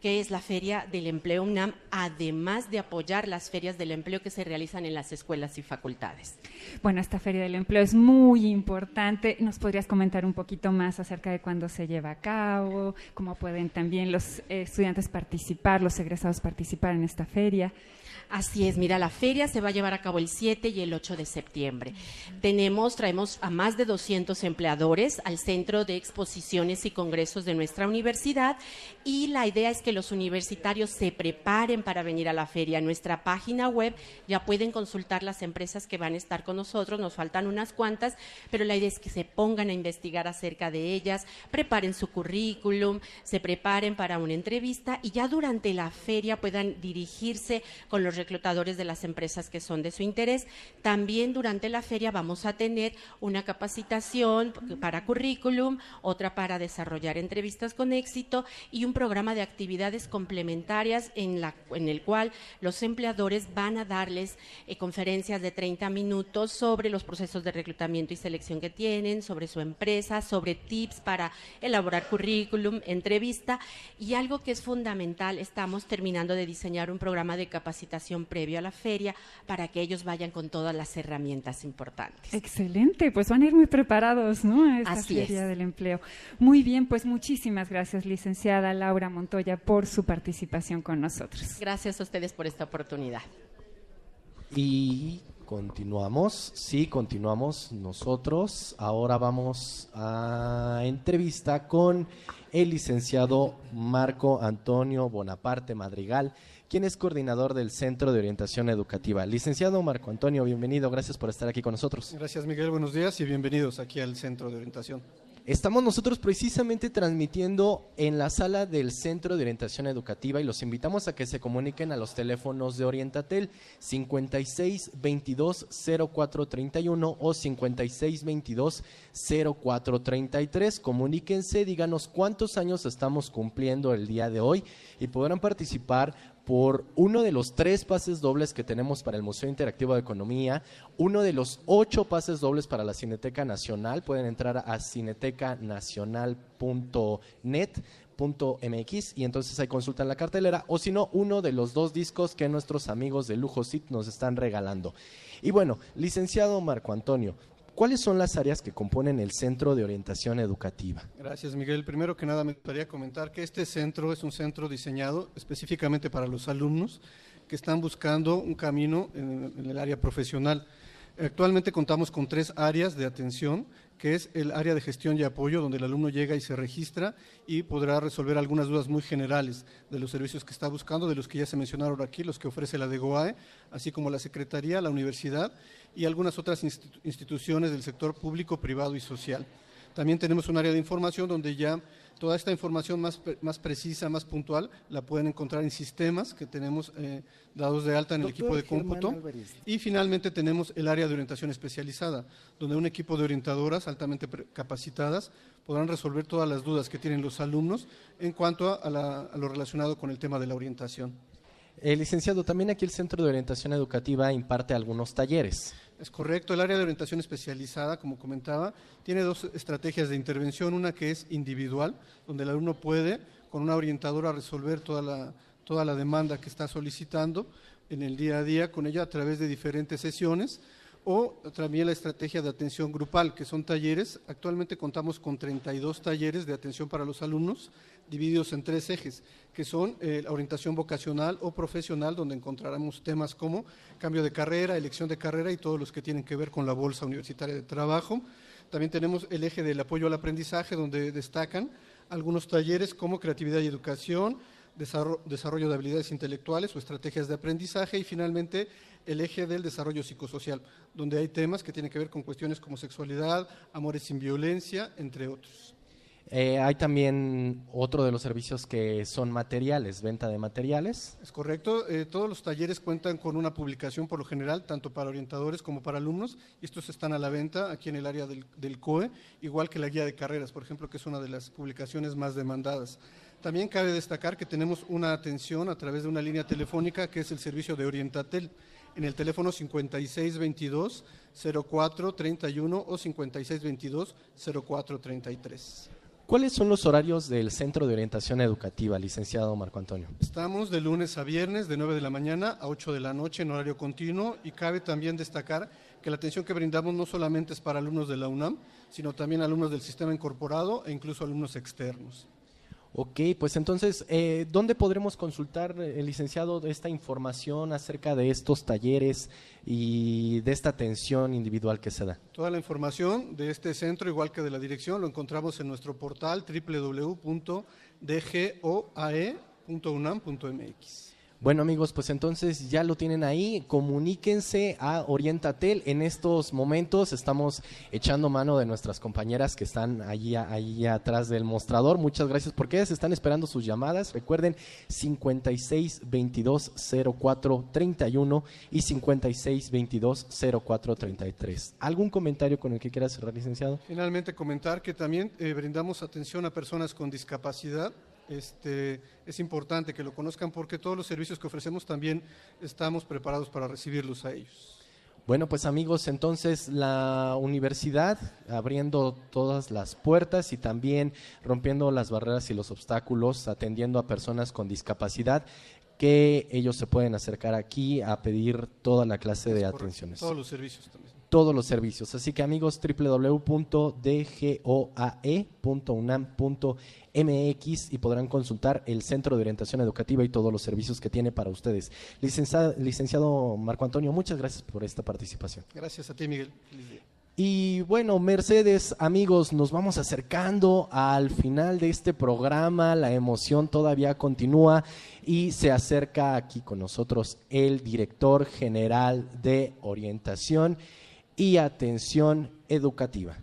que es la Feria del Empleo UNAM, además de apoyar las ferias del empleo que se realizan en las escuelas y facultades. Bueno, esta Feria del Empleo es muy importante. ¿Nos podrías comentar un poquito más acerca de cuándo se lleva a cabo? ¿Cómo pueden también los estudiantes participar, los egresados participar en esta feria? Así es, mira, la feria se va a llevar a cabo el 7 y el 8 de septiembre. Tenemos, traemos a más de 200 empleadores al Centro de Exposiciones y Congresos de nuestra universidad y la idea es que los universitarios se preparen para venir a la feria. En nuestra página web ya pueden consultar las empresas que van a estar con nosotros, nos faltan unas cuantas, pero la idea es que se pongan a investigar acerca de ellas, preparen su currículum, se preparen para una entrevista y ya durante la feria puedan dirigirse con los reclutadores de las empresas que son de su interés. También durante la feria vamos a tener una capacitación para currículum, otra para desarrollar entrevistas con éxito y un programa de actividades complementarias en, la, en el cual los empleadores van a darles eh, conferencias de 30 minutos sobre los procesos de reclutamiento y selección que tienen, sobre su empresa, sobre tips para elaborar currículum, entrevista y algo que es fundamental, estamos terminando de diseñar un programa de capacitación previo a la feria para que ellos vayan con todas las herramientas importantes. Excelente, pues van a ir muy preparados, ¿no? A esta feria del empleo. Muy bien, pues muchísimas gracias, licenciada Laura Montoya, por su participación con nosotros. Gracias a ustedes por esta oportunidad. Y continuamos, sí, continuamos nosotros. Ahora vamos a entrevista con el licenciado Marco Antonio Bonaparte Madrigal quien es coordinador del Centro de Orientación Educativa. Licenciado Marco Antonio, bienvenido, gracias por estar aquí con nosotros. Gracias Miguel, buenos días y bienvenidos aquí al Centro de Orientación. Estamos nosotros precisamente transmitiendo en la sala del Centro de Orientación Educativa y los invitamos a que se comuniquen a los teléfonos de Orientatel 56 22 04 31 o 56 22 04 33. Comuníquense, díganos cuántos años estamos cumpliendo el día de hoy y podrán participar por uno de los tres pases dobles que tenemos para el Museo Interactivo de Economía, uno de los ocho pases dobles para la Cineteca Nacional. Pueden entrar a cinetecanacional.net.mx y entonces ahí consultan la cartelera, o si no, uno de los dos discos que nuestros amigos de Lujo Sit nos están regalando. Y bueno, licenciado Marco Antonio, ¿Cuáles son las áreas que componen el Centro de Orientación Educativa? Gracias, Miguel. Primero que nada, me gustaría comentar que este centro es un centro diseñado específicamente para los alumnos que están buscando un camino en, el área profesional. Actualmente contamos con tres áreas de atención, que es el área de gestión y apoyo, donde el alumno llega y se registra y podrá resolver algunas dudas muy generales de los servicios que está buscando, de los que ya se mencionaron aquí, los que ofrece la DEGOAE, así como la Secretaría, la Universidad y algunas otras instituciones del sector público, privado y social. También tenemos un área de información donde ya toda esta información más, más precisa, más puntual, la pueden encontrar en sistemas que tenemos eh, dados de alta en el equipo de cómputo. Y finalmente tenemos el área de orientación especializada, donde un equipo de orientadoras altamente capacitadas podrán resolver todas las dudas que tienen los alumnos en cuanto a lo relacionado con el tema de la orientación. Eh, licenciado, también aquí el Centro de Orientación Educativa imparte algunos talleres. Es correcto, el área de orientación especializada, como comentaba, tiene dos estrategias de intervención, una que es individual, donde el alumno puede con una orientadora resolver toda la, toda la demanda que está solicitando en el día a día con ella a través de diferentes sesiones o también la estrategia de atención grupal, que son talleres. Actualmente contamos con 32 talleres de atención para los alumnos, divididos en tres ejes, que son eh, la orientación vocacional o profesional, donde encontraremos temas como cambio de carrera, elección de carrera y todos los que tienen que ver con la bolsa universitaria de trabajo. También tenemos el eje del apoyo al aprendizaje, donde destacan algunos talleres como creatividad y educación, desarrollo de habilidades intelectuales o estrategias de aprendizaje y finalmente el eje del desarrollo psicosocial, donde hay temas que tienen que ver con cuestiones como sexualidad, amores sin violencia, entre otros. Eh, hay también otro de los servicios que son materiales, venta de materiales. Es correcto. Eh, todos los talleres cuentan con una publicación por lo general, tanto para orientadores como para alumnos. Y estos están a la venta aquí en el área del, del COE, igual que la guía de carreras, por ejemplo, que es una de las publicaciones más demandadas. También cabe destacar que tenemos una atención a través de una línea telefónica que es el servicio de Orientatel en el teléfono 5622 0431 o 5622 0433. ¿Cuáles son los horarios del Centro de Orientación Educativa, licenciado Marco Antonio? Estamos de lunes a viernes de 9 de la mañana a 8 de la noche en horario continuo y cabe también destacar que la atención que brindamos no solamente es para alumnos de la UNAM, sino también alumnos del sistema incorporado e incluso alumnos externos. Ok, pues entonces, eh, ¿dónde podremos consultar, eh, licenciado, esta información acerca de estos talleres y de esta atención individual que se da? Toda la información de este centro, igual que de la dirección, lo encontramos en nuestro portal www.dgoae.unam.mx. Bueno amigos, pues entonces ya lo tienen ahí, comuníquense a Orientatel. En estos momentos estamos echando mano de nuestras compañeras que están allí, allí atrás del mostrador. Muchas gracias porque ellas están esperando sus llamadas. Recuerden 56 22 04 31 y 56 22 04 33. ¿Algún comentario con el que quiera cerrar, licenciado? Finalmente comentar que también eh, brindamos atención a personas con discapacidad este, es importante que lo conozcan porque todos los servicios que ofrecemos también estamos preparados para recibirlos a ellos. Bueno, pues amigos, entonces la universidad abriendo todas las puertas y también rompiendo las barreras y los obstáculos, atendiendo a personas con discapacidad, que ellos se pueden acercar aquí a pedir toda la clase de atenciones. Todos los servicios también todos los servicios. Así que amigos, www.dgoae.unam.mx y podrán consultar el Centro de Orientación Educativa y todos los servicios que tiene para ustedes. Licenciado, licenciado Marco Antonio, muchas gracias por esta participación. Gracias a ti, Miguel. Y bueno, Mercedes, amigos, nos vamos acercando al final de este programa, la emoción todavía continúa y se acerca aquí con nosotros el director general de orientación y atención educativa.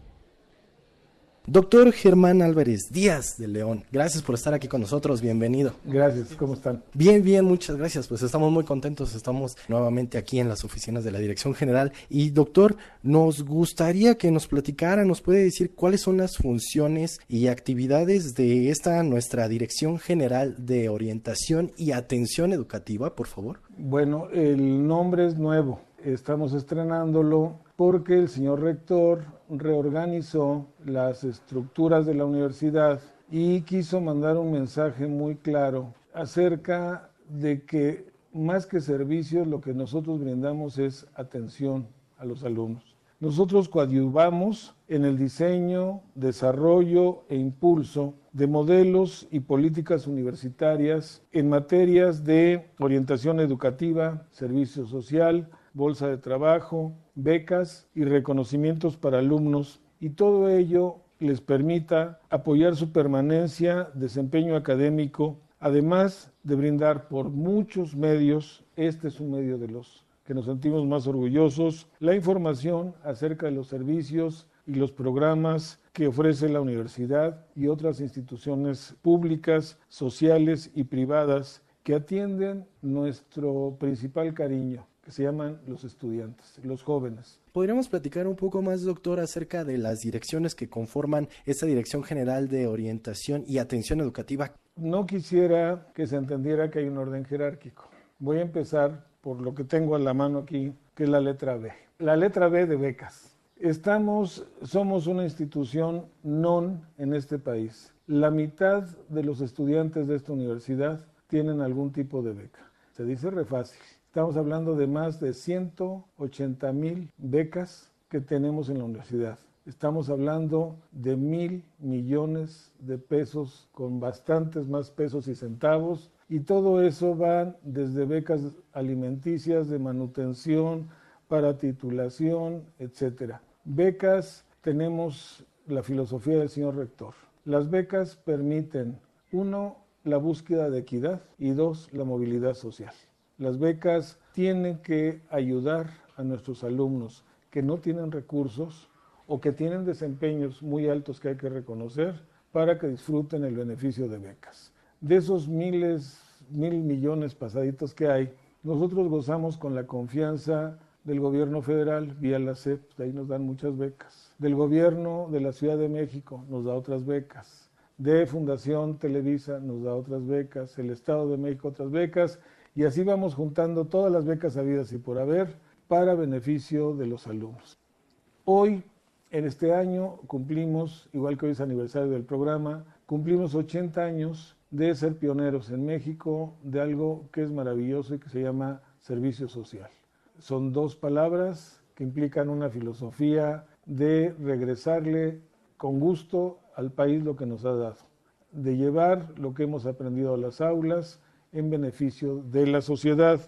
Doctor Germán Álvarez Díaz de León, gracias por estar aquí con nosotros, bienvenido. Gracias, ¿cómo están? Bien, bien, muchas gracias, pues estamos muy contentos, estamos nuevamente aquí en las oficinas de la Dirección General y doctor, nos gustaría que nos platicara, nos puede decir cuáles son las funciones y actividades de esta nuestra Dirección General de Orientación y Atención Educativa, por favor. Bueno, el nombre es nuevo, estamos estrenándolo porque el señor rector reorganizó las estructuras de la universidad y quiso mandar un mensaje muy claro acerca de que más que servicios lo que nosotros brindamos es atención a los alumnos. Nosotros coadyuvamos en el diseño, desarrollo e impulso de modelos y políticas universitarias en materias de orientación educativa, servicio social, bolsa de trabajo, becas y reconocimientos para alumnos y todo ello les permita apoyar su permanencia, desempeño académico, además de brindar por muchos medios, este es un medio de los que nos sentimos más orgullosos, la información acerca de los servicios y los programas que ofrece la universidad y otras instituciones públicas, sociales y privadas que atienden nuestro principal cariño, que se llaman los estudiantes, los jóvenes. ¿Podríamos platicar un poco más, doctor, acerca de las direcciones que conforman esta Dirección General de Orientación y Atención Educativa? No quisiera que se entendiera que hay un orden jerárquico. Voy a empezar por lo que tengo a la mano aquí, que es la letra B. La letra B de becas. Estamos, somos una institución non en este país. La mitad de los estudiantes de esta universidad tienen algún tipo de beca. Se dice re fácil. Estamos hablando de más de 180 mil becas que tenemos en la universidad. Estamos hablando de mil millones de pesos con bastantes más pesos y centavos y todo eso va desde becas alimenticias, de manutención, para titulación, etcétera. Becas, tenemos la filosofía del señor rector. Las becas permiten, uno, la búsqueda de equidad y dos, la movilidad social. Las becas tienen que ayudar a nuestros alumnos que no tienen recursos o que tienen desempeños muy altos que hay que reconocer para que disfruten el beneficio de becas. De esos miles, mil millones pasaditos que hay, nosotros gozamos con la confianza del gobierno federal vía la CEP, de ahí nos dan muchas becas. Del gobierno de la Ciudad de México nos da otras becas. De Fundación Televisa nos da otras becas. El Estado de México otras becas. Y así vamos juntando todas las becas habidas y por haber para beneficio de los alumnos. Hoy, en este año, cumplimos, igual que hoy es aniversario del programa, cumplimos 80 años de ser pioneros en México de algo que es maravilloso y que se llama servicio social. Son dos palabras que implican una filosofía de regresarle con gusto al país lo que nos ha dado, de llevar lo que hemos aprendido a las aulas en beneficio de la sociedad.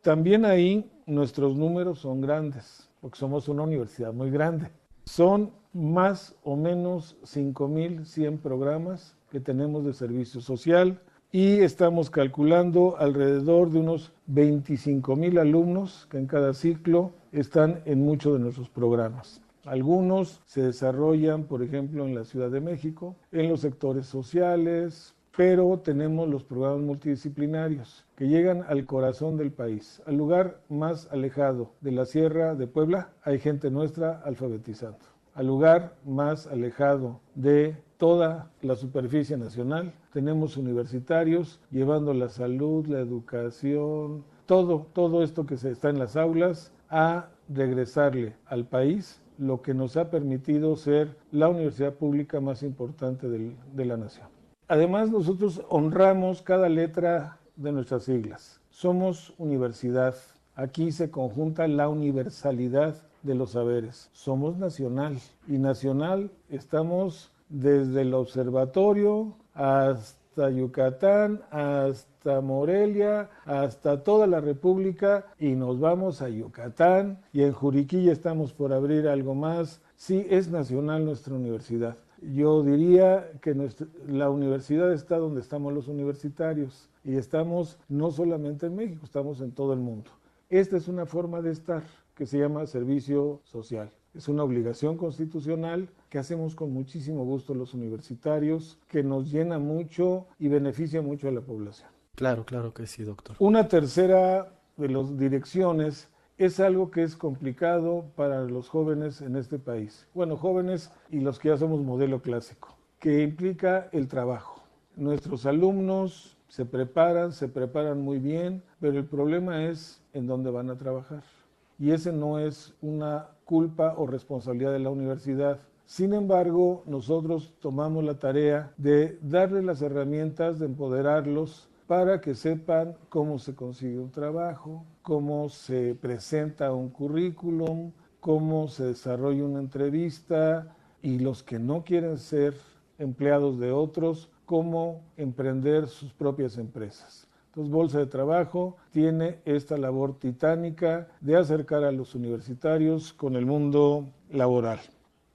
También ahí nuestros números son grandes, porque somos una universidad muy grande. Son más o menos 5.100 programas que tenemos de servicio social y estamos calculando alrededor de unos 25.000 alumnos que en cada ciclo están en muchos de nuestros programas. Algunos se desarrollan, por ejemplo, en la Ciudad de México, en los sectores sociales, pero tenemos los programas multidisciplinarios que llegan al corazón del país, al lugar más alejado de la Sierra de Puebla, hay gente nuestra alfabetizando. Al lugar más alejado de toda la superficie nacional, tenemos universitarios llevando la salud, la educación, todo, todo esto que se está en las aulas a regresarle al país lo que nos ha permitido ser la universidad pública más importante de la nación. Además, nosotros honramos cada letra de nuestras siglas. Somos universidad. Aquí se conjunta la universalidad de los saberes. Somos nacional. Y nacional estamos desde el observatorio hasta Yucatán, hasta Morelia, hasta toda la República y nos vamos a Yucatán y en Juriquilla estamos por abrir algo más. Sí, es nacional nuestra universidad. Yo diría que nuestra, la universidad está donde estamos los universitarios y estamos no solamente en México, estamos en todo el mundo. Esta es una forma de estar que se llama servicio social. Es una obligación constitucional que hacemos con muchísimo gusto los universitarios, que nos llena mucho y beneficia mucho a la población. Claro, claro que sí, doctor. Una tercera de las direcciones es algo que es complicado para los jóvenes en este país. Bueno, jóvenes y los que ya somos modelo clásico, que implica el trabajo. Nuestros alumnos se preparan, se preparan muy bien, pero el problema es en dónde van a trabajar. Y ese no es una culpa o responsabilidad de la universidad. Sin embargo, nosotros tomamos la tarea de darles las herramientas, de empoderarlos para que sepan cómo se consigue un trabajo, cómo se presenta un currículum, cómo se desarrolla una entrevista y los que no quieren ser empleados de otros, cómo emprender sus propias empresas. Entonces, Bolsa de Trabajo tiene esta labor titánica de acercar a los universitarios con el mundo laboral.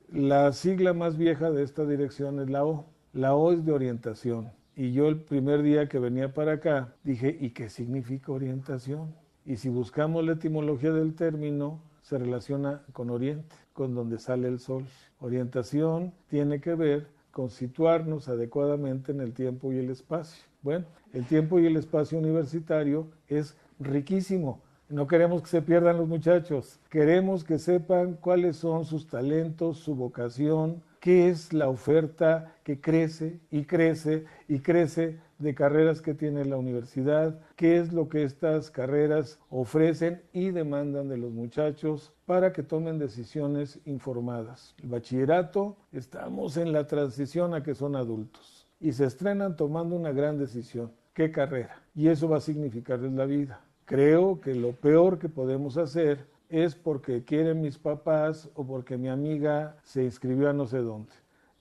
La sigla más vieja de esta dirección es la O. La O es de orientación. Y yo el primer día que venía para acá dije, ¿y qué significa orientación? Y si buscamos la etimología del término, se relaciona con oriente, con donde sale el sol. Orientación tiene que ver con situarnos adecuadamente en el tiempo y el espacio. Bueno, el tiempo y el espacio universitario es riquísimo. No queremos que se pierdan los muchachos. Queremos que sepan cuáles son sus talentos, su vocación, qué es la oferta que crece y crece y crece de carreras que tiene la universidad, qué es lo que estas carreras ofrecen y demandan de los muchachos para que tomen decisiones informadas. El bachillerato, estamos en la transición a que son adultos y se estrenan tomando una gran decisión. ¿Qué carrera? Y eso va a significarles la vida. Creo que lo peor que podemos hacer es porque quieren mis papás o porque mi amiga se inscribió a no sé dónde.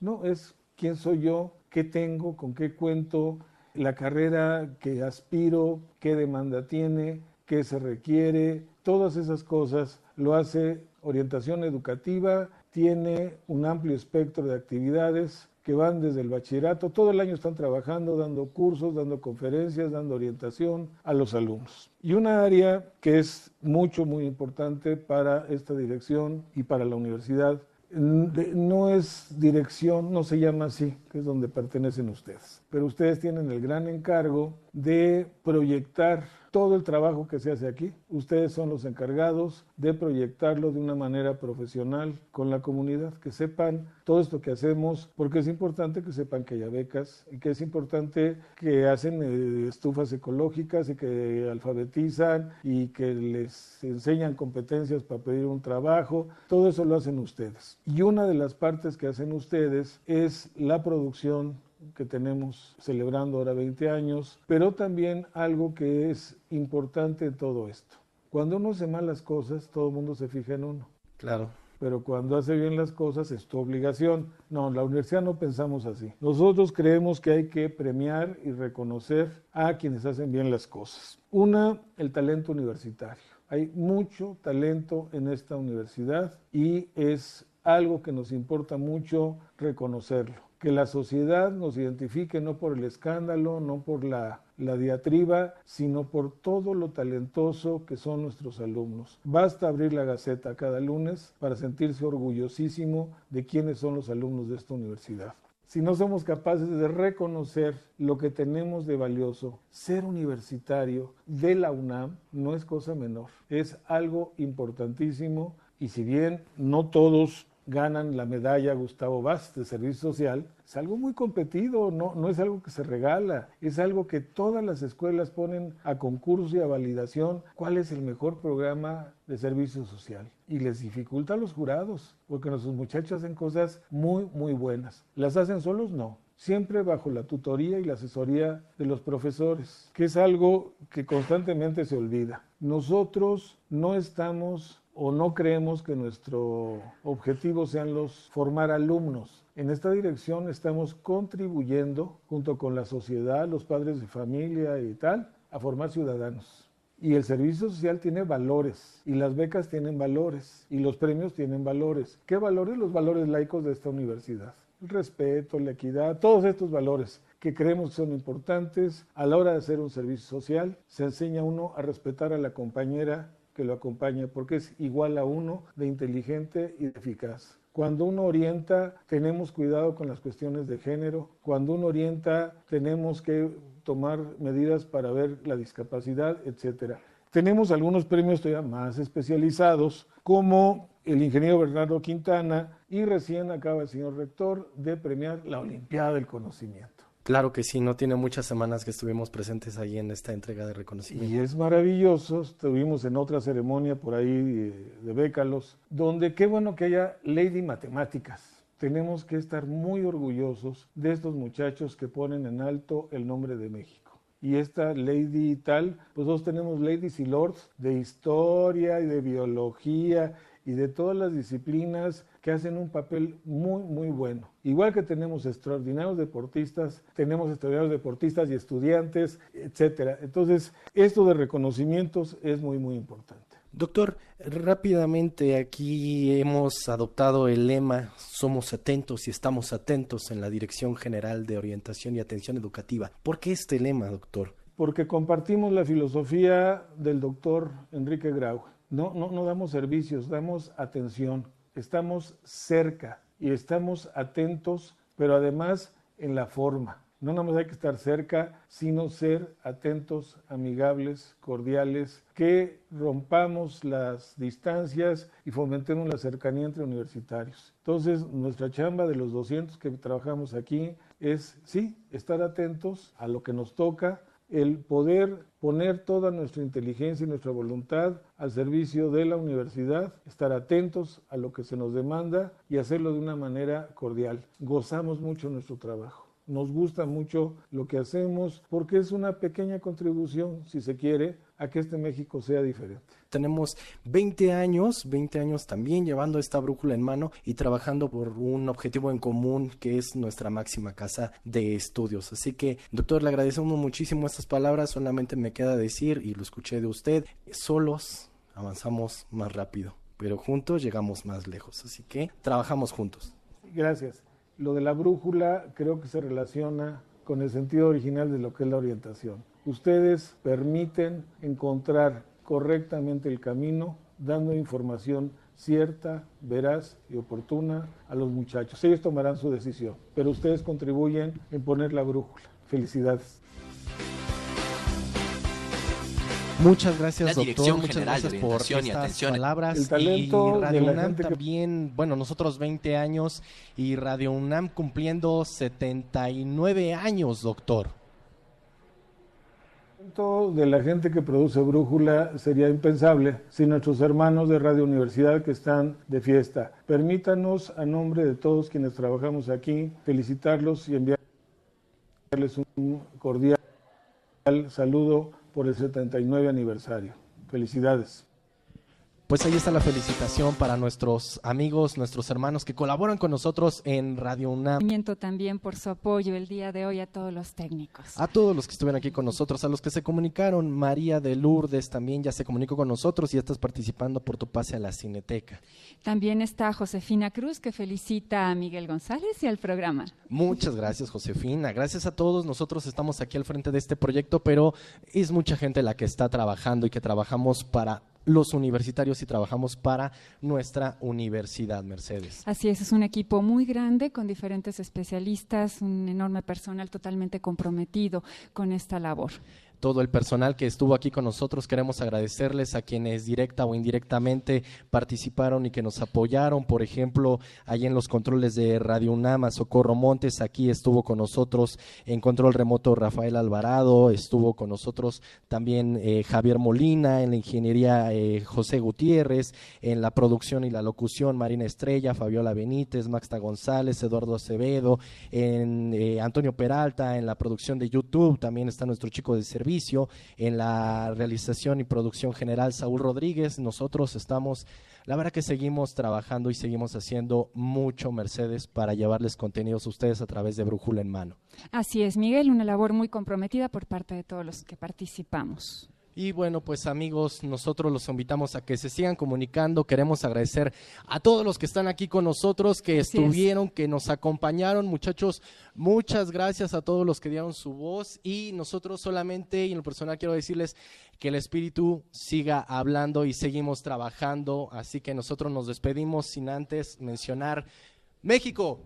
No, es quién soy yo, qué tengo, con qué cuento, la carrera que aspiro, qué demanda tiene, qué se requiere, todas esas cosas lo hace orientación educativa, tiene un amplio espectro de actividades que van desde el bachillerato, todo el año están trabajando, dando cursos, dando conferencias, dando orientación a los alumnos. Y una área que es mucho, muy importante para esta dirección y para la universidad no es dirección, no se llama así, que es donde pertenecen ustedes. Pero ustedes tienen el gran encargo de proyectar todo el trabajo que se hace aquí. Ustedes son los encargados de proyectarlo de una manera profesional con la comunidad, que sepan todo esto que hacemos, porque es importante que sepan que haya becas y que es importante que hacen eh, estufas ecológicas y que alfabetizan y que les enseñan competencias para pedir un trabajo. Todo eso lo hacen ustedes. Y una de las partes que hacen ustedes es la producción que tenemos celebrando ahora 20 años, pero también algo que es importante en todo esto. Cuando uno hace malas cosas, todo el mundo se fija en uno. Claro. Pero cuando hace bien las cosas es tu obligación. No, en la universidad no pensamos así. Nosotros creemos que hay que premiar y reconocer a quienes hacen bien las cosas. Una, el talento universitario. Hay mucho talento en esta universidad y es algo que nos importa mucho reconocerlo que la sociedad nos identifique no por el escándalo, no por la, diatriba, sino por todo lo talentoso que son nuestros alumnos. Basta abrir la Gaceta cada lunes para sentirse orgullosísimo de quiénes son los alumnos de esta universidad. Si no somos capaces de reconocer lo que tenemos de valioso, ser universitario de la UNAM no es cosa menor, es algo importantísimo y si bien no todos ganan la medalla Gustavo Vaz de Servicio Social, es algo muy competido, no, no es algo que se regala, es algo que todas las escuelas ponen a concurso y a validación cuál es el mejor programa de servicio social. Y les dificulta a los jurados, porque nuestros muchachos hacen cosas muy, muy buenas. ¿Las hacen solos? No. Siempre bajo la tutoría y la asesoría de los profesores, que es algo que constantemente se olvida. Nosotros no estamos o no creemos que nuestro objetivo sean los formar alumnos. En esta dirección estamos contribuyendo junto con la sociedad, los padres de familia y tal, a formar ciudadanos. Y el servicio social tiene valores, y las becas tienen valores, y los premios tienen valores. ¿Qué valores? Los valores laicos de esta universidad. El respeto, la equidad, todos estos valores que creemos que son importantes a la hora de hacer un servicio social. Se enseña uno a respetar a la compañera que lo acompaña, porque es igual a uno de inteligente y eficaz. Cuando uno orienta, tenemos cuidado con las cuestiones de género. Cuando uno orienta, tenemos que tomar medidas para ver la discapacidad, etcétera. Tenemos algunos premios todavía más especializados, como el ingeniero Bernardo Quintana, y recién acaba el señor rector de premiar la Olimpiada del Conocimiento. Claro que sí, no tiene muchas semanas que estuvimos presentes ahí en esta entrega de reconocimiento. Y es maravilloso, estuvimos en otra ceremonia por ahí de, de Bécalos, donde qué bueno que haya Lady Matemáticas. Tenemos que estar muy orgullosos de estos muchachos que ponen en alto el nombre de México. Y esta Lady tal, pues nosotros tenemos ladies y lords de historia y de biología y de todas las disciplinas que hacen un papel muy, muy bueno. Igual que tenemos extraordinarios deportistas, tenemos extraordinarios deportistas y estudiantes, etcétera. Entonces, esto de reconocimientos es muy, muy importante. Doctor, rápidamente aquí hemos adoptado el lema Somos atentos y estamos atentos en la Dirección General de Orientación y Atención Educativa. ¿Por qué este lema, doctor? Porque compartimos la filosofía del doctor Enrique Grau no, no, no damos servicios, damos atención, estamos cerca y estamos atentos, pero además en la forma. No nada más hay que estar cerca, sino ser atentos, amigables, cordiales, que rompamos las distancias y fomentemos la cercanía entre universitarios. Entonces, nuestra chamba de los 200 que trabajamos aquí es, sí, estar atentos a lo que nos toca, el poder poner toda nuestra inteligencia y nuestra voluntad al servicio de la universidad, estar atentos a lo que se nos demanda y hacerlo de una manera cordial. Gozamos mucho nuestro trabajo. Nos gusta mucho lo que hacemos porque es una pequeña contribución, si se quiere, a que este México sea diferente. Tenemos 20 años, 20 años también llevando esta brújula en mano y trabajando por un objetivo en común que es nuestra máxima casa de estudios. Así que, doctor, le agradecemos muchísimo estas palabras. Solamente me queda decir, y lo escuché de usted, solos avanzamos más rápido, pero juntos llegamos más lejos. Así que trabajamos juntos. Gracias. Lo de la brújula creo que se relaciona con el sentido original de lo que es la orientación Ustedes permiten encontrar correctamente el camino dando información cierta, veraz y oportuna a los muchachos. Ellos tomarán su decisión, pero ustedes contribuyen en poner la brújula. Felicidades. Muchas gracias, La doctor. Muchas General gracias por y estas Atención. palabras. El talento y Radio de la UNAM gente que- también, bueno, nosotros 20 años y Radio UNAM cumpliendo 79 años, doctor. talento de la gente que produce Brújula sería impensable sin nuestros hermanos de Radio Universidad que están de fiesta. Permítanos, a nombre de todos quienes trabajamos aquí, felicitarlos y enviarles un cordial saludo por el 79 aniversario. Felicidades. Pues ahí está la felicitación para nuestros amigos, nuestros hermanos que colaboran con nosotros en Radio UNAM. También por su apoyo el día de hoy a todos los técnicos. A todos los que estuvieron aquí con nosotros, a los que se comunicaron, María de Lourdes también ya se comunicó con nosotros y ya estás participando por tu pase a la Cineteca. También está Josefina Cruz que felicita a Miguel González y al programa. Muchas gracias, Josefina. Gracias a todos. Nosotros estamos aquí al frente de este proyecto, pero es mucha gente la que está trabajando y que trabajamos para los universitarios y trabajamos para nuestra universidad, Mercedes. Así es, es un equipo muy grande con diferentes especialistas, un enorme personal totalmente comprometido con esta labor. Todo el personal que estuvo aquí con nosotros. Queremos agradecerles a quienes directa o indirectamente participaron y que nos apoyaron. Por ejemplo, ahí en los controles de Radio UNAM, a Socorro Montes, aquí estuvo con nosotros en control remoto Rafael Alvarado, estuvo con nosotros también eh, Javier Molina, en la ingeniería eh, José Gutiérrez, en la producción y la locución Marina Estrella, Fabiola Benítez, Maxta González, Eduardo Acevedo, en eh, Antonio Peralta, en la producción de YouTube, también está nuestro chico de servicio, en la realización y producción general Saúl Rodríguez. Nosotros estamos, la verdad que seguimos trabajando y seguimos haciendo mucho, Mercedes, para llevarles contenidos a ustedes a través de Brújula en Mano. Así es, Miguel, una labor muy comprometida por parte de todos los que participamos. Y bueno, pues amigos, nosotros los invitamos a que se sigan comunicando. Queremos agradecer a todos los que están aquí con nosotros, que Así es. estuvieron, que nos acompañaron. Muchachos, muchas gracias a todos los que dieron su voz. Y nosotros solamente, y en lo personal quiero decirles que el Espíritu siga hablando y seguimos trabajando. Así que nosotros nos despedimos sin antes mencionar México.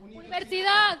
Universidad.